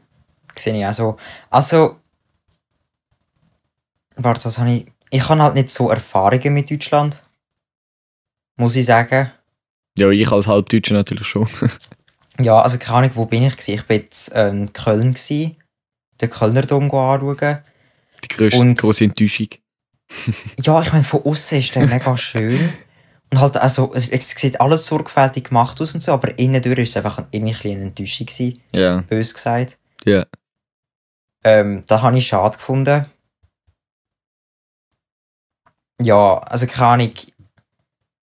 sehe ich auch so. Also, warte, was habe ich? Ich habe halt nicht so Erfahrungen mit Deutschland. Muss ich sagen. Ja, ich als Halbdeutscher natürlich schon. Ja, also keine Ahnung, wo bin ich gewesen? Ich bin jetzt ähm, in Köln gewesen, den Kölner Dom anschauen. Die grösste, Und- grosse Enttäuschung. Ja, ich meine, von außen ist der mega schön. Und halt, also, es, es sieht alles sorgfältig gemacht aus und so, aber innen durch ist es einfach irgendwie ein bisschen eine Enttäuschung Ja, bös gesagt. ja. Ähm, das habe ich schade gefunden. Ja, also keine Ahnung.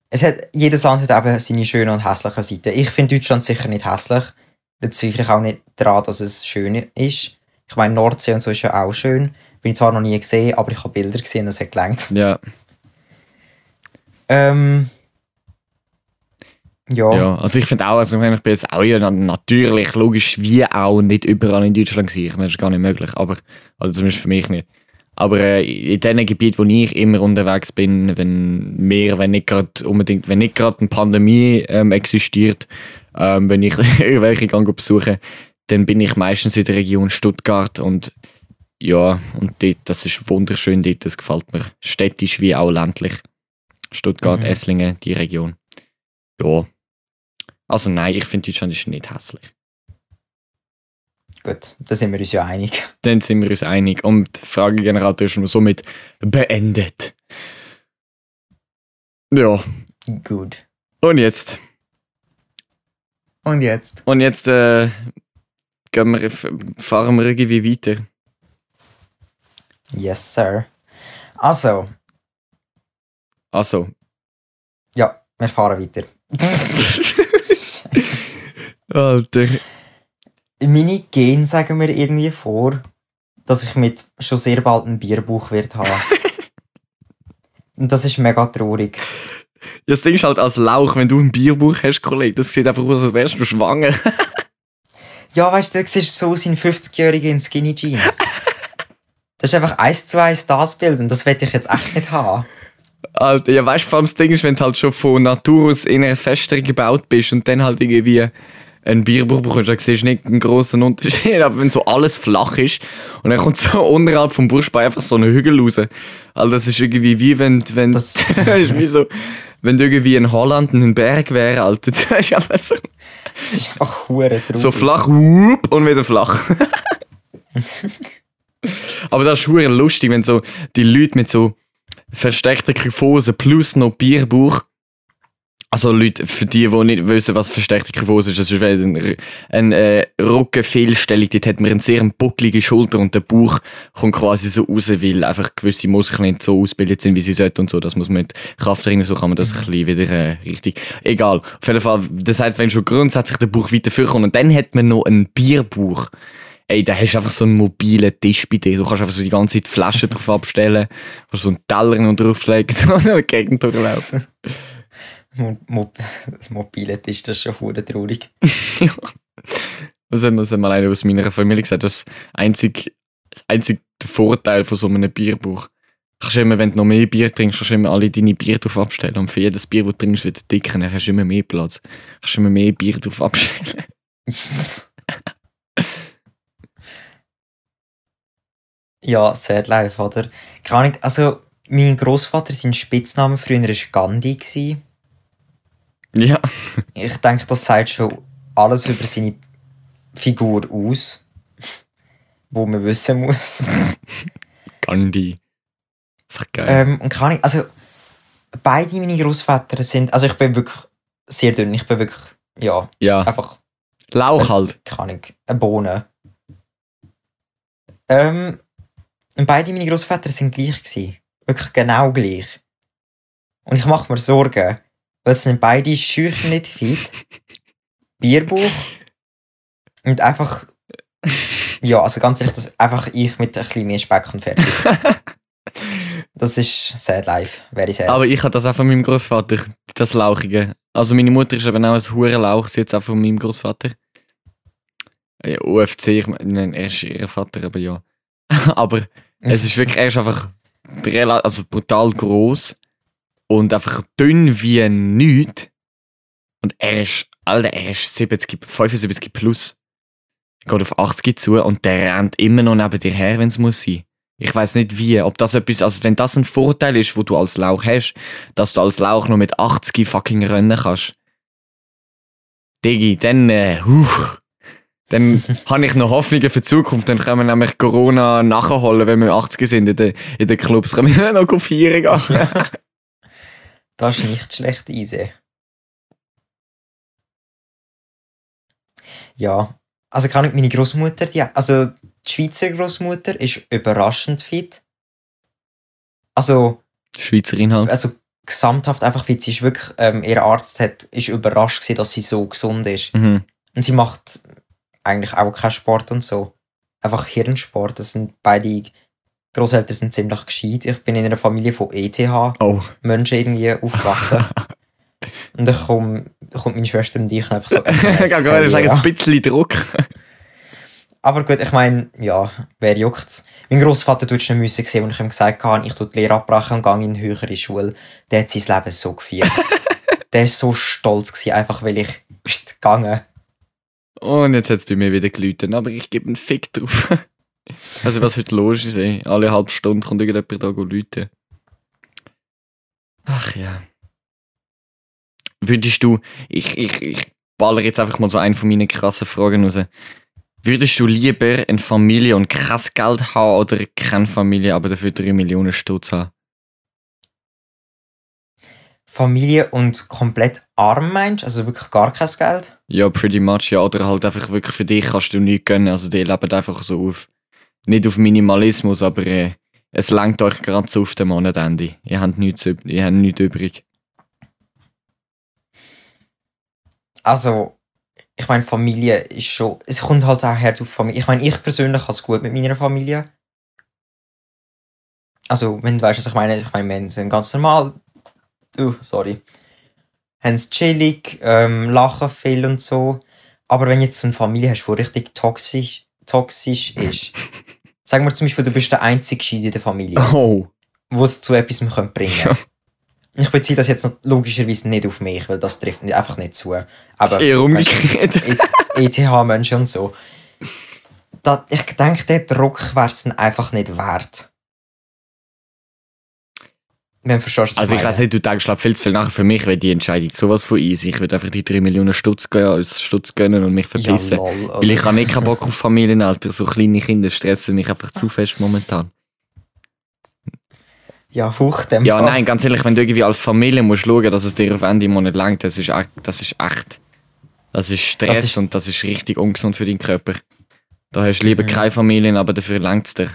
Es hat, jedes Land hat eben seine schönen und hässlichen Seiten. Ich finde Deutschland sicher nicht hässlich. Da zweifle ich auch nicht daran, dass es schön ist. Ich meine, Nordsee und so ist ja auch schön. Bin ich zwar noch nie gesehen, aber ich habe Bilder gesehen, das hat gelangt. Ja, Ähm, ja. ja. Also ich finde auch, also ich bin jetzt auch ja na- natürlich, logisch, wie auch nicht überall in Deutschland gewesen. Ich meine, das ist gar nicht möglich, aber, also zumindest für mich nicht. Aber äh, in den Gebieten, wo ich immer unterwegs bin, wenn mehr, wenn nicht gerade unbedingt, wenn nicht gerade eine Pandemie ähm, existiert, ähm, wenn ich irgendwelche Gang besuche, dann bin ich meistens in der Region Stuttgart und ja, und dort, das ist wunderschön dort, das gefällt mir. Städtisch wie auch ländlich. Stuttgart, Mhm. Esslingen, die Region. Ja. Also nein, ich finde Deutschland ist nicht hässlich. Gut, da sind wir uns ja einig. Dann sind wir uns einig. Und die Fragegenerator ist schon somit beendet. Ja, Gut. und jetzt? Und jetzt? Und jetzt äh, gehen wir, fahren wir irgendwie weiter. Yes, sir. Also, Also, ja, wir fahren weiter. Alter. Meine Gene sagen mir irgendwie vor, dass ich mit schon sehr bald einen Bierbuch wird haben. Und das ist mega traurig. Ja, Das Ding ist halt als Lauch, wenn du ein Bierbuch hast, Kollege, das sieht einfach aus, als wärst du schwanger. Ja, weißt du, du siehst so sein 50-Jährigen in Skinny Jeans. Das ist einfach eins zu eins das Bild und das werde ich jetzt echt nicht haben. Alter, ja, weißt du, vor allem das Ding ist, wenn du halt schon von Natur aus in einer Fester gebaut bist und dann halt irgendwie ein Bierbuch bekommst, dann siehst du nicht einen grossen Unterschied. Aber wenn so alles flach ist und dann kommt so unterhalb vom Brustbein einfach so ein Hügel raus. Also das ist irgendwie wie wenn, wenn, Das- ist wie so, wenn du irgendwie in Holland ein Berg wäre, Alter. Das ist einfach so, Das ist einfach hure traurig. so flach, whoop, und wieder flach. Aber das ist hure lustig, wenn so die Leute mit so versteckter Kyphose plus noch Bierbuch. Also Leute, für die, die nicht wissen, was versteckte Kyphose ist, das ist wenn eine, äh, Rückenfehlstellung, dort hat man eine sehr bucklige Schulter und der Bauch kommt quasi so raus, weil einfach gewisse Muskeln nicht so ausgebildet sind, wie sie sollten und so. Das muss man mit Krafttraining, so kann man das ein bisschen wieder äh, richtig... Egal. Auf jeden Fall, das heißt, wenn schon grundsätzlich der Bauch weiter vorkommt und dann hat man noch einen Bierbauch, Ey, da hast du einfach so einen mobilen Tisch bei dir. Du kannst einfach so die ganze Zeit Flaschen drauf abstellen, kannst so einen Teller noch drauflegen, der Gegend durchlaufen. Das mobile Tisch, das ist schon hure traurig. ja. Das hat mal einer aus meiner Familie gesagt, das ist einzig, das einzige Vorteil von so einem Bierbuch. Kannst du immer, wenn du noch mehr Bier trinkst, kannst du immer alle deine Bier drauf abstellen. Und für jedes Bier, das du trinkst, wird dicker. Dann hast du immer mehr Platz. Kannst du immer mehr Bier drauf abstellen. ja, sad life, oder? Keine Ahnung, also mein Großvater, sein Spitzname früher war Gandhi. Gewesen. Ja. Ich denke, das sagt schon alles über seine Figur aus, wo man wissen muss. Gandhi. Ähm, und keine Ahnung, also beide meine Großväter sind, also ich bin wirklich sehr dünn, ich bin wirklich, ja, ja. einfach Lauch halt. keine Ahnung, eine Bohne. Ähm, und beide meine Großväter sind gleich gewesen. Wirklich genau gleich. Und ich mache mir Sorgen, weil es sind beide schüch nicht fit, Bierbuch und einfach, ja, also ganz ehrlich, das einfach ich mit ein bisschen mehr Speck und fertig. Das ist sad life, very sad. Aber ich hatte das auch von meinem Großvater, das Lauchige. Also meine Mutter ist eben auch ein Hurenlauch, sie jetzt auch von meinem Großvater. Ja, UFC, ich meine, er ist ihr Vater, aber ja. aber es ist wirklich, er ist einfach also brutal groß und einfach dünn wie Nichts. Und er ist, Alter, er ist 70, 75 plus. Geht auf 80 zu und der rennt immer noch neben dir her, wenn es muss sein. Ich weiß nicht wie, ob das etwas, also wenn das ein Vorteil ist, wo du als Lauch hast, dass du als Lauch noch mit 80 fucking rennen kannst. Digi, dann, äh, huch. Dann habe ich noch Hoffnungen für die Zukunft. Dann können wir nämlich Corona nachholen, wenn wir 80 sind in den, in den Clubs. Können wir noch feiern gehen. Das ist nicht schlecht, easy. Ja, also kann ich meine Großmutter, die, also die Schweizer Großmutter ist überraschend fit. Also, Schweizer Inhalt. also gesamthaft einfach fit. Sie ist wirklich, ähm, ihr Arzt hat, ist überrascht gewesen, dass sie so gesund ist. Mhm. Und sie macht eigentlich auch keinen Sport und so. Einfach Hirnsport. Das sind beide Großeltern sind ziemlich gescheit. Ich bin in einer Familie von ETH-Menschen Oh. irgendwie aufgewachsen. und dann kommt, kommt meine Schwester und ich einfach so. ich kann gerade sagen, ein bisschen Druck. aber gut, ich meine, ja, wer juckt's? Mein Großvater tut schon müssen sehen, als ich ihm gesagt habe, ich tue die Lehre abbrechen und gehe in eine höhere Schule. Der hat sein Leben so gefeiert. der ist so stolz gewesen, einfach weil ich gegangen. Und jetzt hat es bei mir wieder geläutet, aber ich gebe einen Fick drauf. Also was heute los ist, ey. Alle halbe Stunde kommt irgendjemand da läuten. Ach ja. Würdest du, ich, ich, ich baller jetzt einfach mal so einen von meinen krassen Fragen raus. Würdest du lieber eine Familie und kein Geld haben oder keine Familie, aber dafür 3 Millionen Stutz haben? Familie und komplett arm meinst? Also wirklich gar kein Geld? Ja, pretty much, ja. Oder halt einfach wirklich für dich kannst du nichts gönnen. Also die leben einfach so auf, nicht auf Minimalismus, aber äh, es langt euch gerade so auf dem Monatende. Ihr habt nichts, ihr habt nichts übrig. Also, ich meine, Familie ist schon, es kommt halt auch her auf Familie. Ich meine, ich persönlich habe es gut mit meiner Familie. Also, wenn du weißt, was ich meine, ich meine, wir sind ganz normal, uh, sorry, haben es chillig, ähm, lachen viel und so. Aber wenn jetzt so eine Familie hast, die richtig toxisch, toxisch ist, sagen wir zum Beispiel, du bist der einzige Scheid in der Familie, Oh! wo es zu etwas bringen könnte. Ja. Ich beziehe das jetzt noch logischerweise nicht auf mich, weil das trifft nicht- einfach nicht zu. Aber ist eher du, umgekehrt. ETH-Menschen und so. Da, ich denke, der Druck wäre es einfach nicht wert. Du verstehst, was Also ich weiß nicht, du denkst glaub, viel zu viel nach. Für mich wäre die Entscheidung sowas von easy. Ich würde einfach die 3 Millionen Stutz gehen, als Stutz gönnen und mich ja, verpissen. lol, Weil ich habe nicht keinen Bock auf Familienalter. So kleine Kinder stressen mich einfach zu fest momentan. Ja, hoch dem Ja, Fall. nein, ganz ehrlich, wenn du irgendwie als Familie musst schauen, dass es dir auf Ende im Monat langt, das ist echt, das ist echt, das ist Stress Das ist- und das ist richtig ungesund für deinen Körper. Da hast du lieber Mhm. keine Familie, aber dafür langt es dir.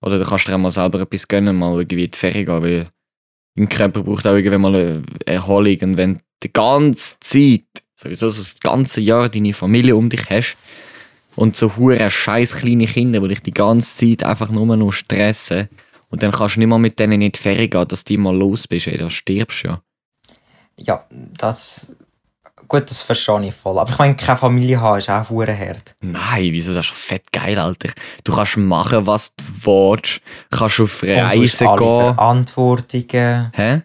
Oder du kannst dir auch mal selber etwas gönnen, mal irgendwie in die Ferien gehen, weil dein Körper braucht auch irgendwann mal eine Erholung und wenn die ganze Zeit, sowieso so das ganze Jahr deine Familie um dich hast und so hure scheiß kleine Kinder, die dich die ganze Zeit einfach nur noch stressen und dann kannst du nicht mal mit denen in die Ferien gehen, dass du mal los bist, ey, da stirbst du ja. Ja, das... Gut, das verstehe ich voll. Aber ich meine, keine Familie haben ist auch hure hart. Nein, wieso? Das ist doch fett geil, Alter. Du kannst machen, was du willst. Kannst auf Und du hast Reisen alle gehen. Verantwortungen. Hä?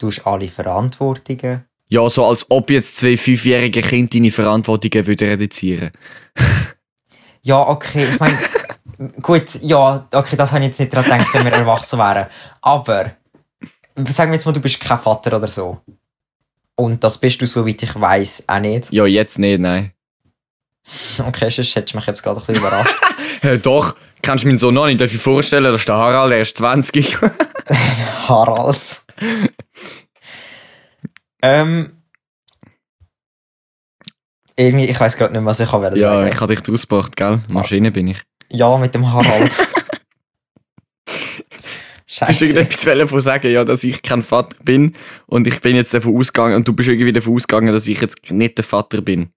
Du hast alle Verantwortungen. Ja, so als ob jetzt zwei fünfjährige Kinder deine Verantwortungen würden reduzieren. Ja, okay, ich meine, gut, ja, okay, das habe ich jetzt nicht daran gedacht, wenn wir erwachsen wären. Aber, sagen wir jetzt mal, du bist kein Vater oder so. Und das bist du, soweit ich weiß, auch nicht. Ja, jetzt nicht, nein. Okay, sonst hättest du mich jetzt gerade ein bisschen überrascht. Hä, doch. Kennst du meinen Sohn noch nicht? Darf ich vorstellen, das ist der Harald, er ist 20. Harald. ähm. Irgendwie, ich weiß gerade nicht, was ich kann ja, sagen. ich habe dich ausgebracht, gell? Maschine bin ich. Ja, mit dem Harald. Du hast Scheiße. irgendetwas sagen, ja, dass ich kein Vater bin und ich bin jetzt davon ausgegangen und du bist irgendwie davon ausgegangen, dass ich jetzt nicht der Vater bin.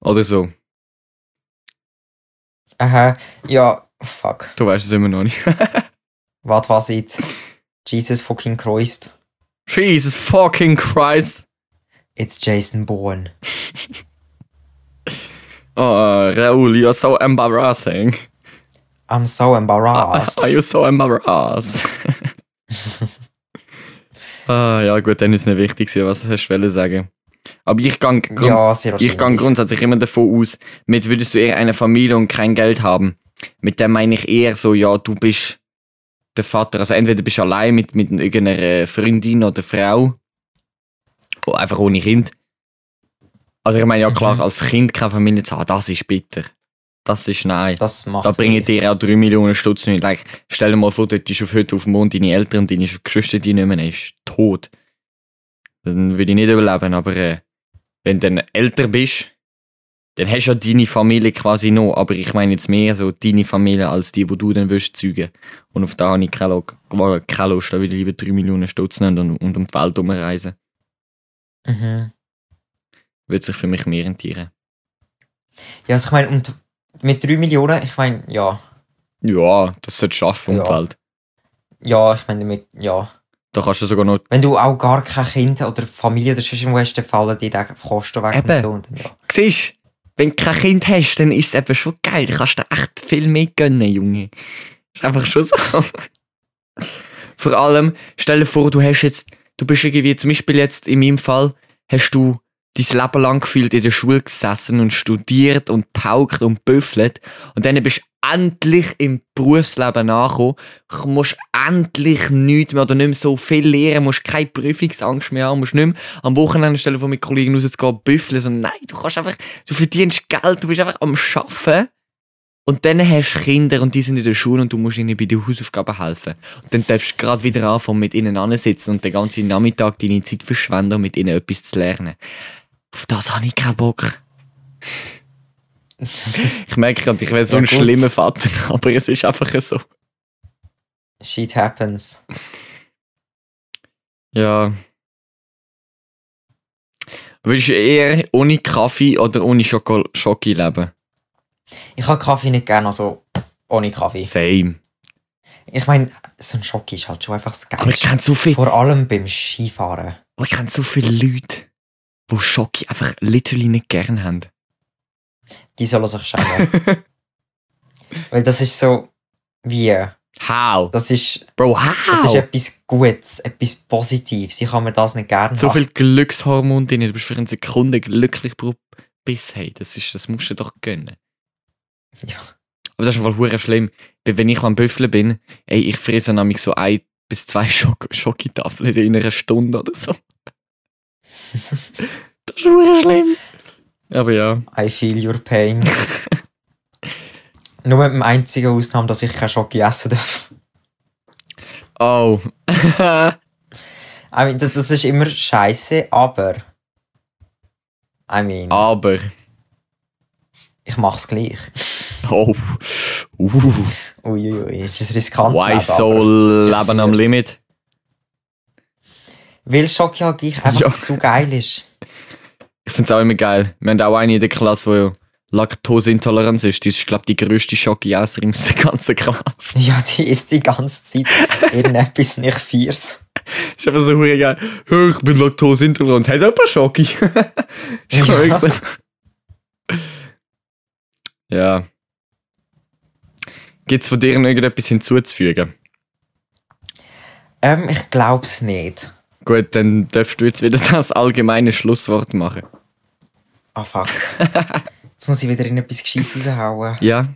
Oder so. Aha, ja, fuck. Du weißt es immer noch nicht. Was was jetzt? Jesus fucking Christ. Jesus fucking Christ. It's Jason Bourne. Oh, Raoul, you're so embarrassing. I'm so embarrassed. Are you so embarrassed? ah, ja, gut, dann ist es nicht wichtig, was hast du sagen. Aber ich gehe ja, ich wahrscheinlich. grundsätzlich immer davon aus, mit würdest du eher eine Familie und kein Geld haben. Mit dem meine ich eher so, ja, du bist der Vater. Also entweder bist du allein mit, mit irgendeiner Freundin oder Frau. Oder einfach ohne Kind. Also ich meine, ja klar, Mhm. als Kind keine Familie zu haben, das ist bitter. Das ist nein. Das macht Da bringen dir auch 3 Millionen Stutz nicht. Like, stell dir mal vor, dort ist auf heute auf dem Mond deine Eltern und deine Geschwister die nicht mehr ist tot. Dann würde ich nicht überleben, aber äh, wenn du dann älter bist, dann hast du ja deine Familie quasi noch, aber ich meine jetzt mehr so deine Familie als die, wo du dann wirst zeugen. Und auf da habe ich keine, keine Lust, da würde ich lieber 3 Millionen Stutz nehmen und, und um die Welt herumreisen. Mhm. Würde sich für mich mehr rentieren. Ja, also ich meine, und mit 3 Millionen, ich meine, ja. Ja, das sollte schaffen Ja. Welt. Ja, ich meine, mit, ja. Da kannst du sogar noch Wenn du auch gar kein Kind oder Familie oder sonst hast, dann fallen die Kosten weg Eben. und so. Und dann, ja. Siehst wenn du kein Kind hast, dann ist es eben schon geil. Du kannst dir echt viel mehr gönnen, Junge. Ist einfach schon so. Vor allem, stell dir vor, du hast jetzt, du bist irgendwie, zum Beispiel jetzt in meinem Fall, hast du dein Leben lang gefühlt in der Schule gesessen und studiert und paukt und büffelt. Und dann bist du endlich im Berufsleben angekommen, Du musst endlich nichts mehr oder nicht mehr so viel lernen, musst keine Prüfungsangst mehr haben, musst nicht mehr am Wochenende stellen von mit Kollegen rauszugehen, büffeln, sondern nein, du kannst einfach, du verdienst Geld, du bist einfach am Arbeiten. Und dann hast du Kinder und die sind in der Schule und du musst ihnen bei den Hausaufgaben helfen. Und dann darfst du gerade wieder anfangen, mit ihnen ansitzen und den ganzen Nachmittag deine Zeit verschwenden, um mit ihnen etwas zu lernen. Auf das habe ich keinen Bock. ich merke gerade, ich wäre so Ja, ein gut. schlimmer Vater, aber es ist einfach so. Shit happens. Ja. Würdest du eher ohne Kaffee oder ohne Schoko Schoki leben? Ich habe Kaffee nicht gerne, also ohne Kaffee. Same. Ich meine, so ein Schock ist halt schon einfach das Aber ich Geilste. kenne so viel, Vor allem beim Skifahren. aber ich kenne so viele Leute, die Schoki einfach literally nicht gern haben. Die sollen sich schämen. Weil das ist so wie, How? das ist, Bro, das ist how? etwas Gutes, etwas Positives. Ich kann mir das nicht gerne So viel Glückshormon drin, du bist für eine Sekunde glücklich pro Biss. Hey, das, ist, das musst du doch gönnen. Ja. Aber das ist einfach hure schlimm. Wenn ich am Büffeln bin, ey, ich fresse nämlich so ein bis zwei Schokitafeln in einer Stunde oder so. Das ist hure schlimm. Aber ja. I feel your pain. Nur mit dem einzigen Ausnahme, dass ich kein Schoki essen darf. Oh. I mean, das, das ist immer scheiße, aber. I mean, Aber. ich mach's gleich. Oh. Uh. Uiuiui, es ist ein riskantes Why Leben, so Leben am. Limit? Weil Schoki halt gleich einfach Ja. zu geil ist. Ich find's auch immer geil. Wir haben auch eine in der Klasse, die Laktoseintoleranz ist. Die ist, glaube ich, die grösste Schoki-Esserin aus der ganzen Klasse. Ja, die isst die ganze Zeit irgendetwas nicht Fiers. Ist einfach so geil. «Hä, Ich bin Laktoseintolerant. Hat jemand Schoki? ist Ja. ja. so. ja. Gibt's von dir noch irgendetwas hinzuzufügen? Ähm, ich glaub's nicht. Gut, dann darfst du jetzt wieder das allgemeine Schlusswort machen. Ah, fuck. Jetzt muss ich wieder in etwas Gescheites raushauen. Ja,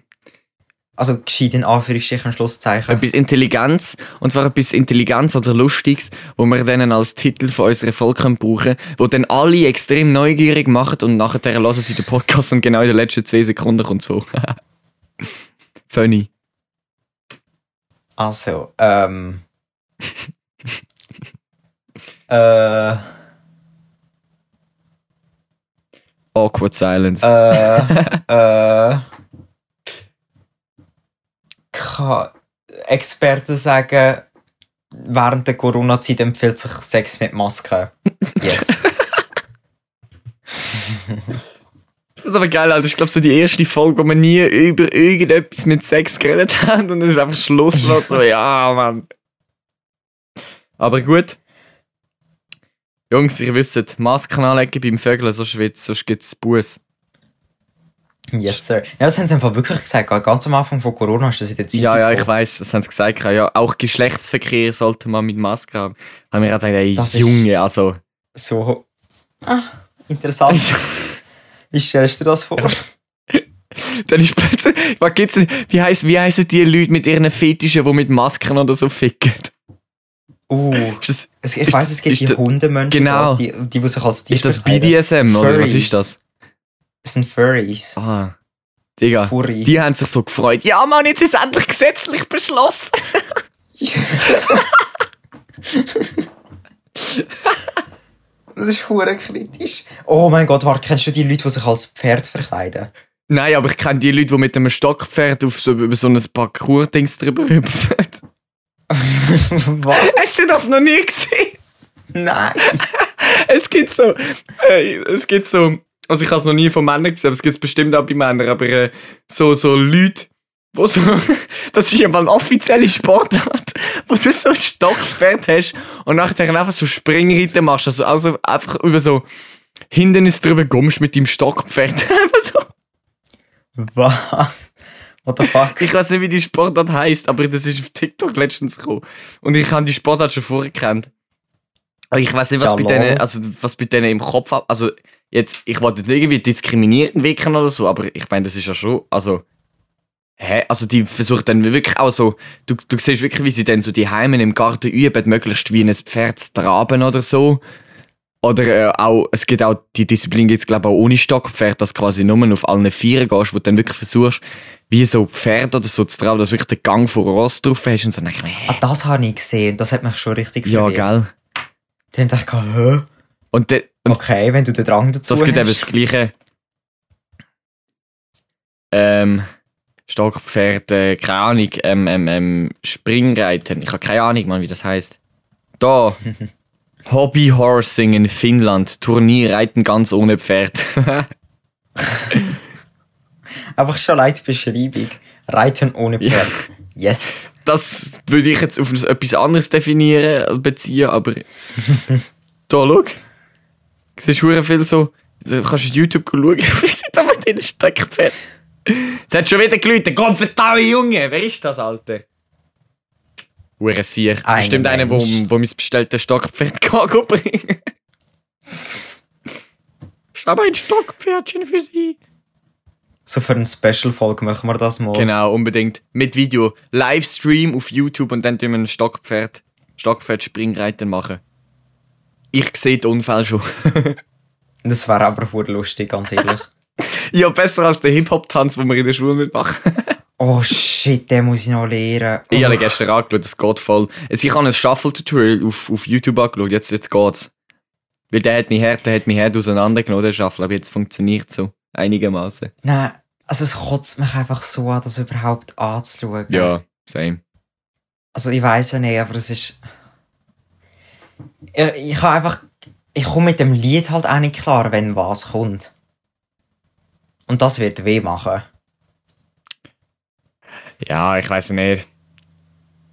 Also, gescheit in Anführungsstrichen Schlusszeichen. etwas Intelligenz, und zwar etwas Intelligenz oder Lustiges, wo wir dann als Titel von unserer Folge können brauchen wo dann alle extrem neugierig machen und nachher hören sie den Podcast und genau in den letzten zwei Sekunden kommt es vor. Funny. Also, ähm. äh. Awkward Silence. Äh. äh. Kann Experten sagen, während der Corona-Zeit empfiehlt sich Sex mit Maske. Yes. Das ist aber geil, Alter. Ich glaube, so die erste Folge, wo wir nie über irgendetwas mit Sex geredet haben und dann ist einfach Schlusswort so, ja, Mann. Aber gut. Jungs, ihr wisst, Masken anlegen beim Vögeln, sonst, wird's- sonst gibt es Buß. yes, sir. Ja, das haben sie einfach wirklich gesagt. Ganz am Anfang von Corona ist das in der Zeit. Ja, ja, ich weiß, das haben sie gesagt. Ja, auch Geschlechtsverkehr sollte man mit Maske haben. Haben wir gerade gesagt, ey, Das ist- Junge, also. So. Ah, interessant. Wie stellst du dir das vor? Dann ist plötzlich, was gibt's denn, wie heiss, wie heissen die Leute mit ihren Fetischen, die mit Masken oder so ficken? Uh, das, ich Ist- weiß, es gibt die Hundemenschen, Genau. die, die, die sich als Tier ist das. BDSM oder was ist das? Das sind Furries. Ah, Digga. Furry. Die haben sich so gefreut. Ja, Mann, jetzt ist es endlich gesetzlich beschlossen. Das ist hure kritisch. Oh mein Gott, warte, kennst du die Leute, die sich als Pferd verkleiden? Nein, aber ich kenne die Leute, die mit einem Stockpferd auf so, über so ein Parcours-Dings drüber hüpfen. Was? Hast du das noch nie gesehen? Nein. Es gibt so, äh, es gibt so, also ich habe es noch nie von Männern gesehen, aber es gibt es bestimmt auch bei Männern, aber äh, so, so Leute, wo so, das ist ja mal eine offizielle Sportart, wo du so ein Stockpferd hast und nachher einfach so Springreiten machst, also, also einfach über so Hindernis drüber kommst mit deinem Stockpferd. Einfach so. Was? What the fuck? Ich weiß nicht, wie die Sportart heisst, aber das ist auf TikTok letztens gekommen. Und ich habe die Sportart schon vorher gekannt. Aber ich weiß nicht, was Ja, bei denen, also was bei denen im Kopf ab. Also jetzt, ich wollte nicht irgendwie diskriminierend wirken oder so, aber ich meine, das ist ja schon, also. Hä? Also die versuchen dann wirklich auch so, du, du siehst wirklich, wie sie dann so die Heimen im Garten üben, möglichst wie ein Pferd zu traben oder so. Oder äh, auch, es gibt auch, die Disziplin gibt es glaube ich auch ohne Stockpferd, dass du quasi nur auf allen Vieren gehst, wo du dann wirklich versuchst, wie so Pferd oder so zu traben, dass du wirklich den Gang von Ross drauf hast und so. Dann denke ich mir, Ah, das habe ich gesehen. Das hat mich schon richtig Ja, verwirrt. gell? Dann dachte ich, hä? Und, de, und Okay, wenn du den Drang dazu das gibt eben hast. das gleiche. Ähm, Stockpferd, äh, keine Ahnung, ähm, ähm, ähm, Springreiten. Ich habe keine Ahnung, Mann, wie das heißt. Da. Hobby Horsing in Finnland. Turnierreiten ganz ohne Pferd. Einfach schon leid Beschreibung. Reiten ohne Ja. Pferd. Yes. das würde ich jetzt auf etwas anderes definieren, beziehen, aber. da, schau. Du siehst hure viel so. Du kannst auf YouTube schauen, wie sie da mit den Steckpferd. Es hat schon wieder. Komm, verdaue Junge! Wer ist das, Alter? Hure. Ein Bestimmt einer, wo, wo mein bestelltes Stockpferd kann bringen. Ist aber ein Stockpferdchen für sie. So für eine Special-Folge machen wir das mal. Genau, unbedingt. Mit Video. Livestream auf YouTube und dann tun wir ein Stockpferd, Stockpferd-Springreiten machen. Ich sehe den Unfall schon. Das wäre aber lustig, ganz ehrlich. ja, besser als der Hip-Hop-Tanz, den wir in der Schule mitmachen. Oh shit, den muss ich noch lernen. Ich habe Oh, gestern angeschaut, das geht voll. Ich habe ein Shuffle-Tutorial auf, auf YouTube angeschaut, jetzt, jetzt geht's. Weil der hat mich hart, der hat mich hart auseinandergenommen, der Shuffle, aber jetzt funktioniert so. Einigermaßen. Nein, also es kotzt mich einfach so an, das überhaupt anzuschauen. Ja, same. Also ich weiß ja nicht, aber es ist. Ich, ich habe einfach. Ich komme mit dem Lied halt auch nicht klar, wenn was kommt. Und das wird weh machen. Ja, ich weiß nicht.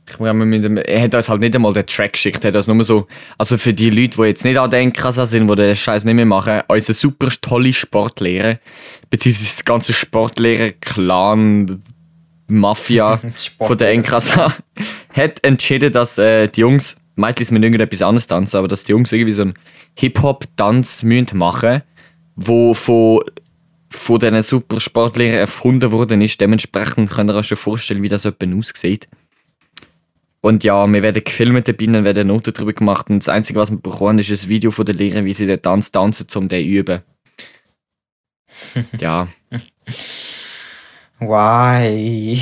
Ich dem, er hat uns halt nicht einmal den Track geschickt, er hat uns nur so, also für die Leute, die jetzt nicht an den Kassa sind, die den Scheiß nicht mehr machen, unser super tolle Sportlehrer, beziehungsweise das ganze Sportlehrer-Clan, Mafia von der NKSA, hat entschieden, dass äh, die Jungs, Mädchen müssen irgendetwas anderes tanzen, aber dass die Jungs irgendwie so einen Hip-Hop-Tanz müssen machen wo von, von diesen super Sportlehrern erfunden worden ist. Dementsprechend könnt ihr euch schon vorstellen, wie das etwa aussieht. Und ja, wir werden gefilmt dabei, dann werden Noten drüber gemacht und das Einzige, was wir bekommen, ist ein Video von den Lehrern, wie sie den Tanz tanzen, um den zu üben. ja, Why?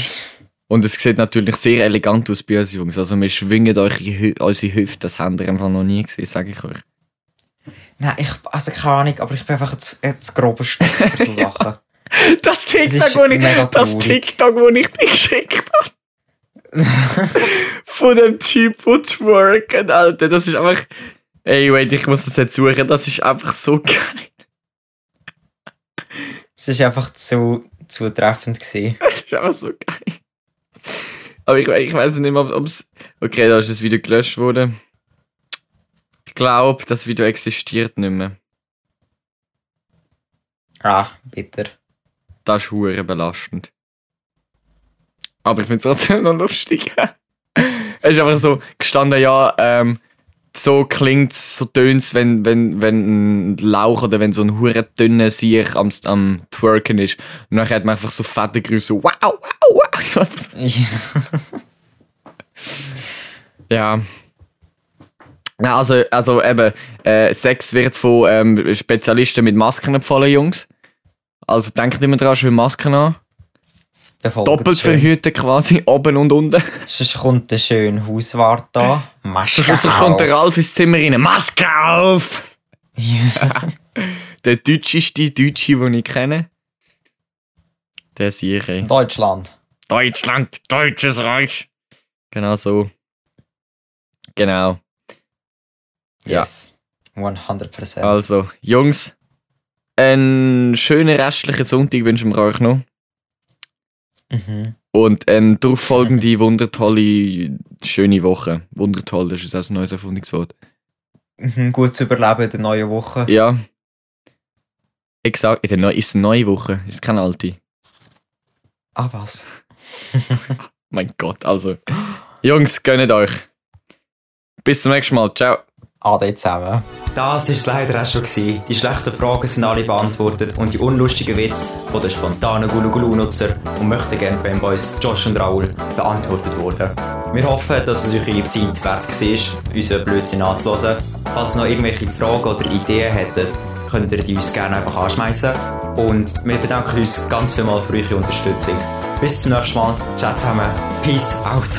und es sieht natürlich sehr elegant aus bei uns Jungs. Also wir schwingen euch Hü unsere Hüfte, das habt ihr einfach noch nie gesehen, sage ich euch. Nein, ich, also keine Ahnung, aber ich bin einfach jetzt, jetzt grober Stock für so Sachen. Das TikTok, wo ich, das. TikTok, wo ich dich geschickt habe. Von dem Typ, der twerken, Alter. Das ist einfach. Ey, wait, ich muss das jetzt suchen. Das ist einfach so geil. Es ist einfach zu zutreffend gewesen. Das ist einfach so geil. Aber ich, ich weiß nicht mehr, ob es. Okay, da ist das Video gelöscht worden. Ich glaube, das Video existiert nicht mehr. Ah, bitter. Das ist hure belastend. Aber ich finde es trotzdem noch lustig. es ist einfach so gestanden, ja, ähm, so klingt so tönt's, wenn, wenn, wenn ein Lauch oder wenn so ein hure dünner Sieg am, am Twerken ist. Und dann hat man einfach so fette Grüße, so wow, wow, wow. So, ja. Ja, also, also eben, äh, Sex wird von ähm, Spezialisten mit Masken empfohlen, Jungs. Also denkt immer dran, schön Masken an. Doppelt verhüten quasi, oben und unten. Sonst kommt der schöne Hauswart da. Maske Sonst kommt der Ralf ins Zimmer rein. Maske auf! der deutscheste Deutsche, den ich kenne. Der sehe ich. Deutschland. Deutschland, Deutsches Reich. Genau so. Genau. Ja. Yes. 100%. Also, Jungs, einen schönen restlichen Sonntag wünschen wir euch noch. Mhm. Und eine darauffolgende, wundertolle, schöne Woche. Wundertoll, das ist auch ein neues Erfundungswort. Mhm. Gut zu überleben in der neuen Woche. Ja. Exakt, in der Neu ist es eine neue Woche, ist keine alte. Ah, was? Mein Gott, also. Jungs, gönnt euch. Bis zum nächsten Mal. Ciao. Ade zusammen. Das war es leider auch schon. Gewesen. Die schlechten Fragen sind alle beantwortet und die unlustigen Witze von den spontanen Gulu-Gulu-Nutzer und möchten gerne Fanboys Josh und Raul beantwortet wurden. Wir hoffen, dass es euch eure Zeit wert war, unseren Blödsinn anzuhören. Falls ihr noch irgendwelche Fragen oder Ideen hättet, könnt ihr die uns gerne einfach anschmeißen. Und wir bedanken uns ganz vielmals für eure Unterstützung. Bis zum nächsten Mal. Ciao zusammen. Peace out.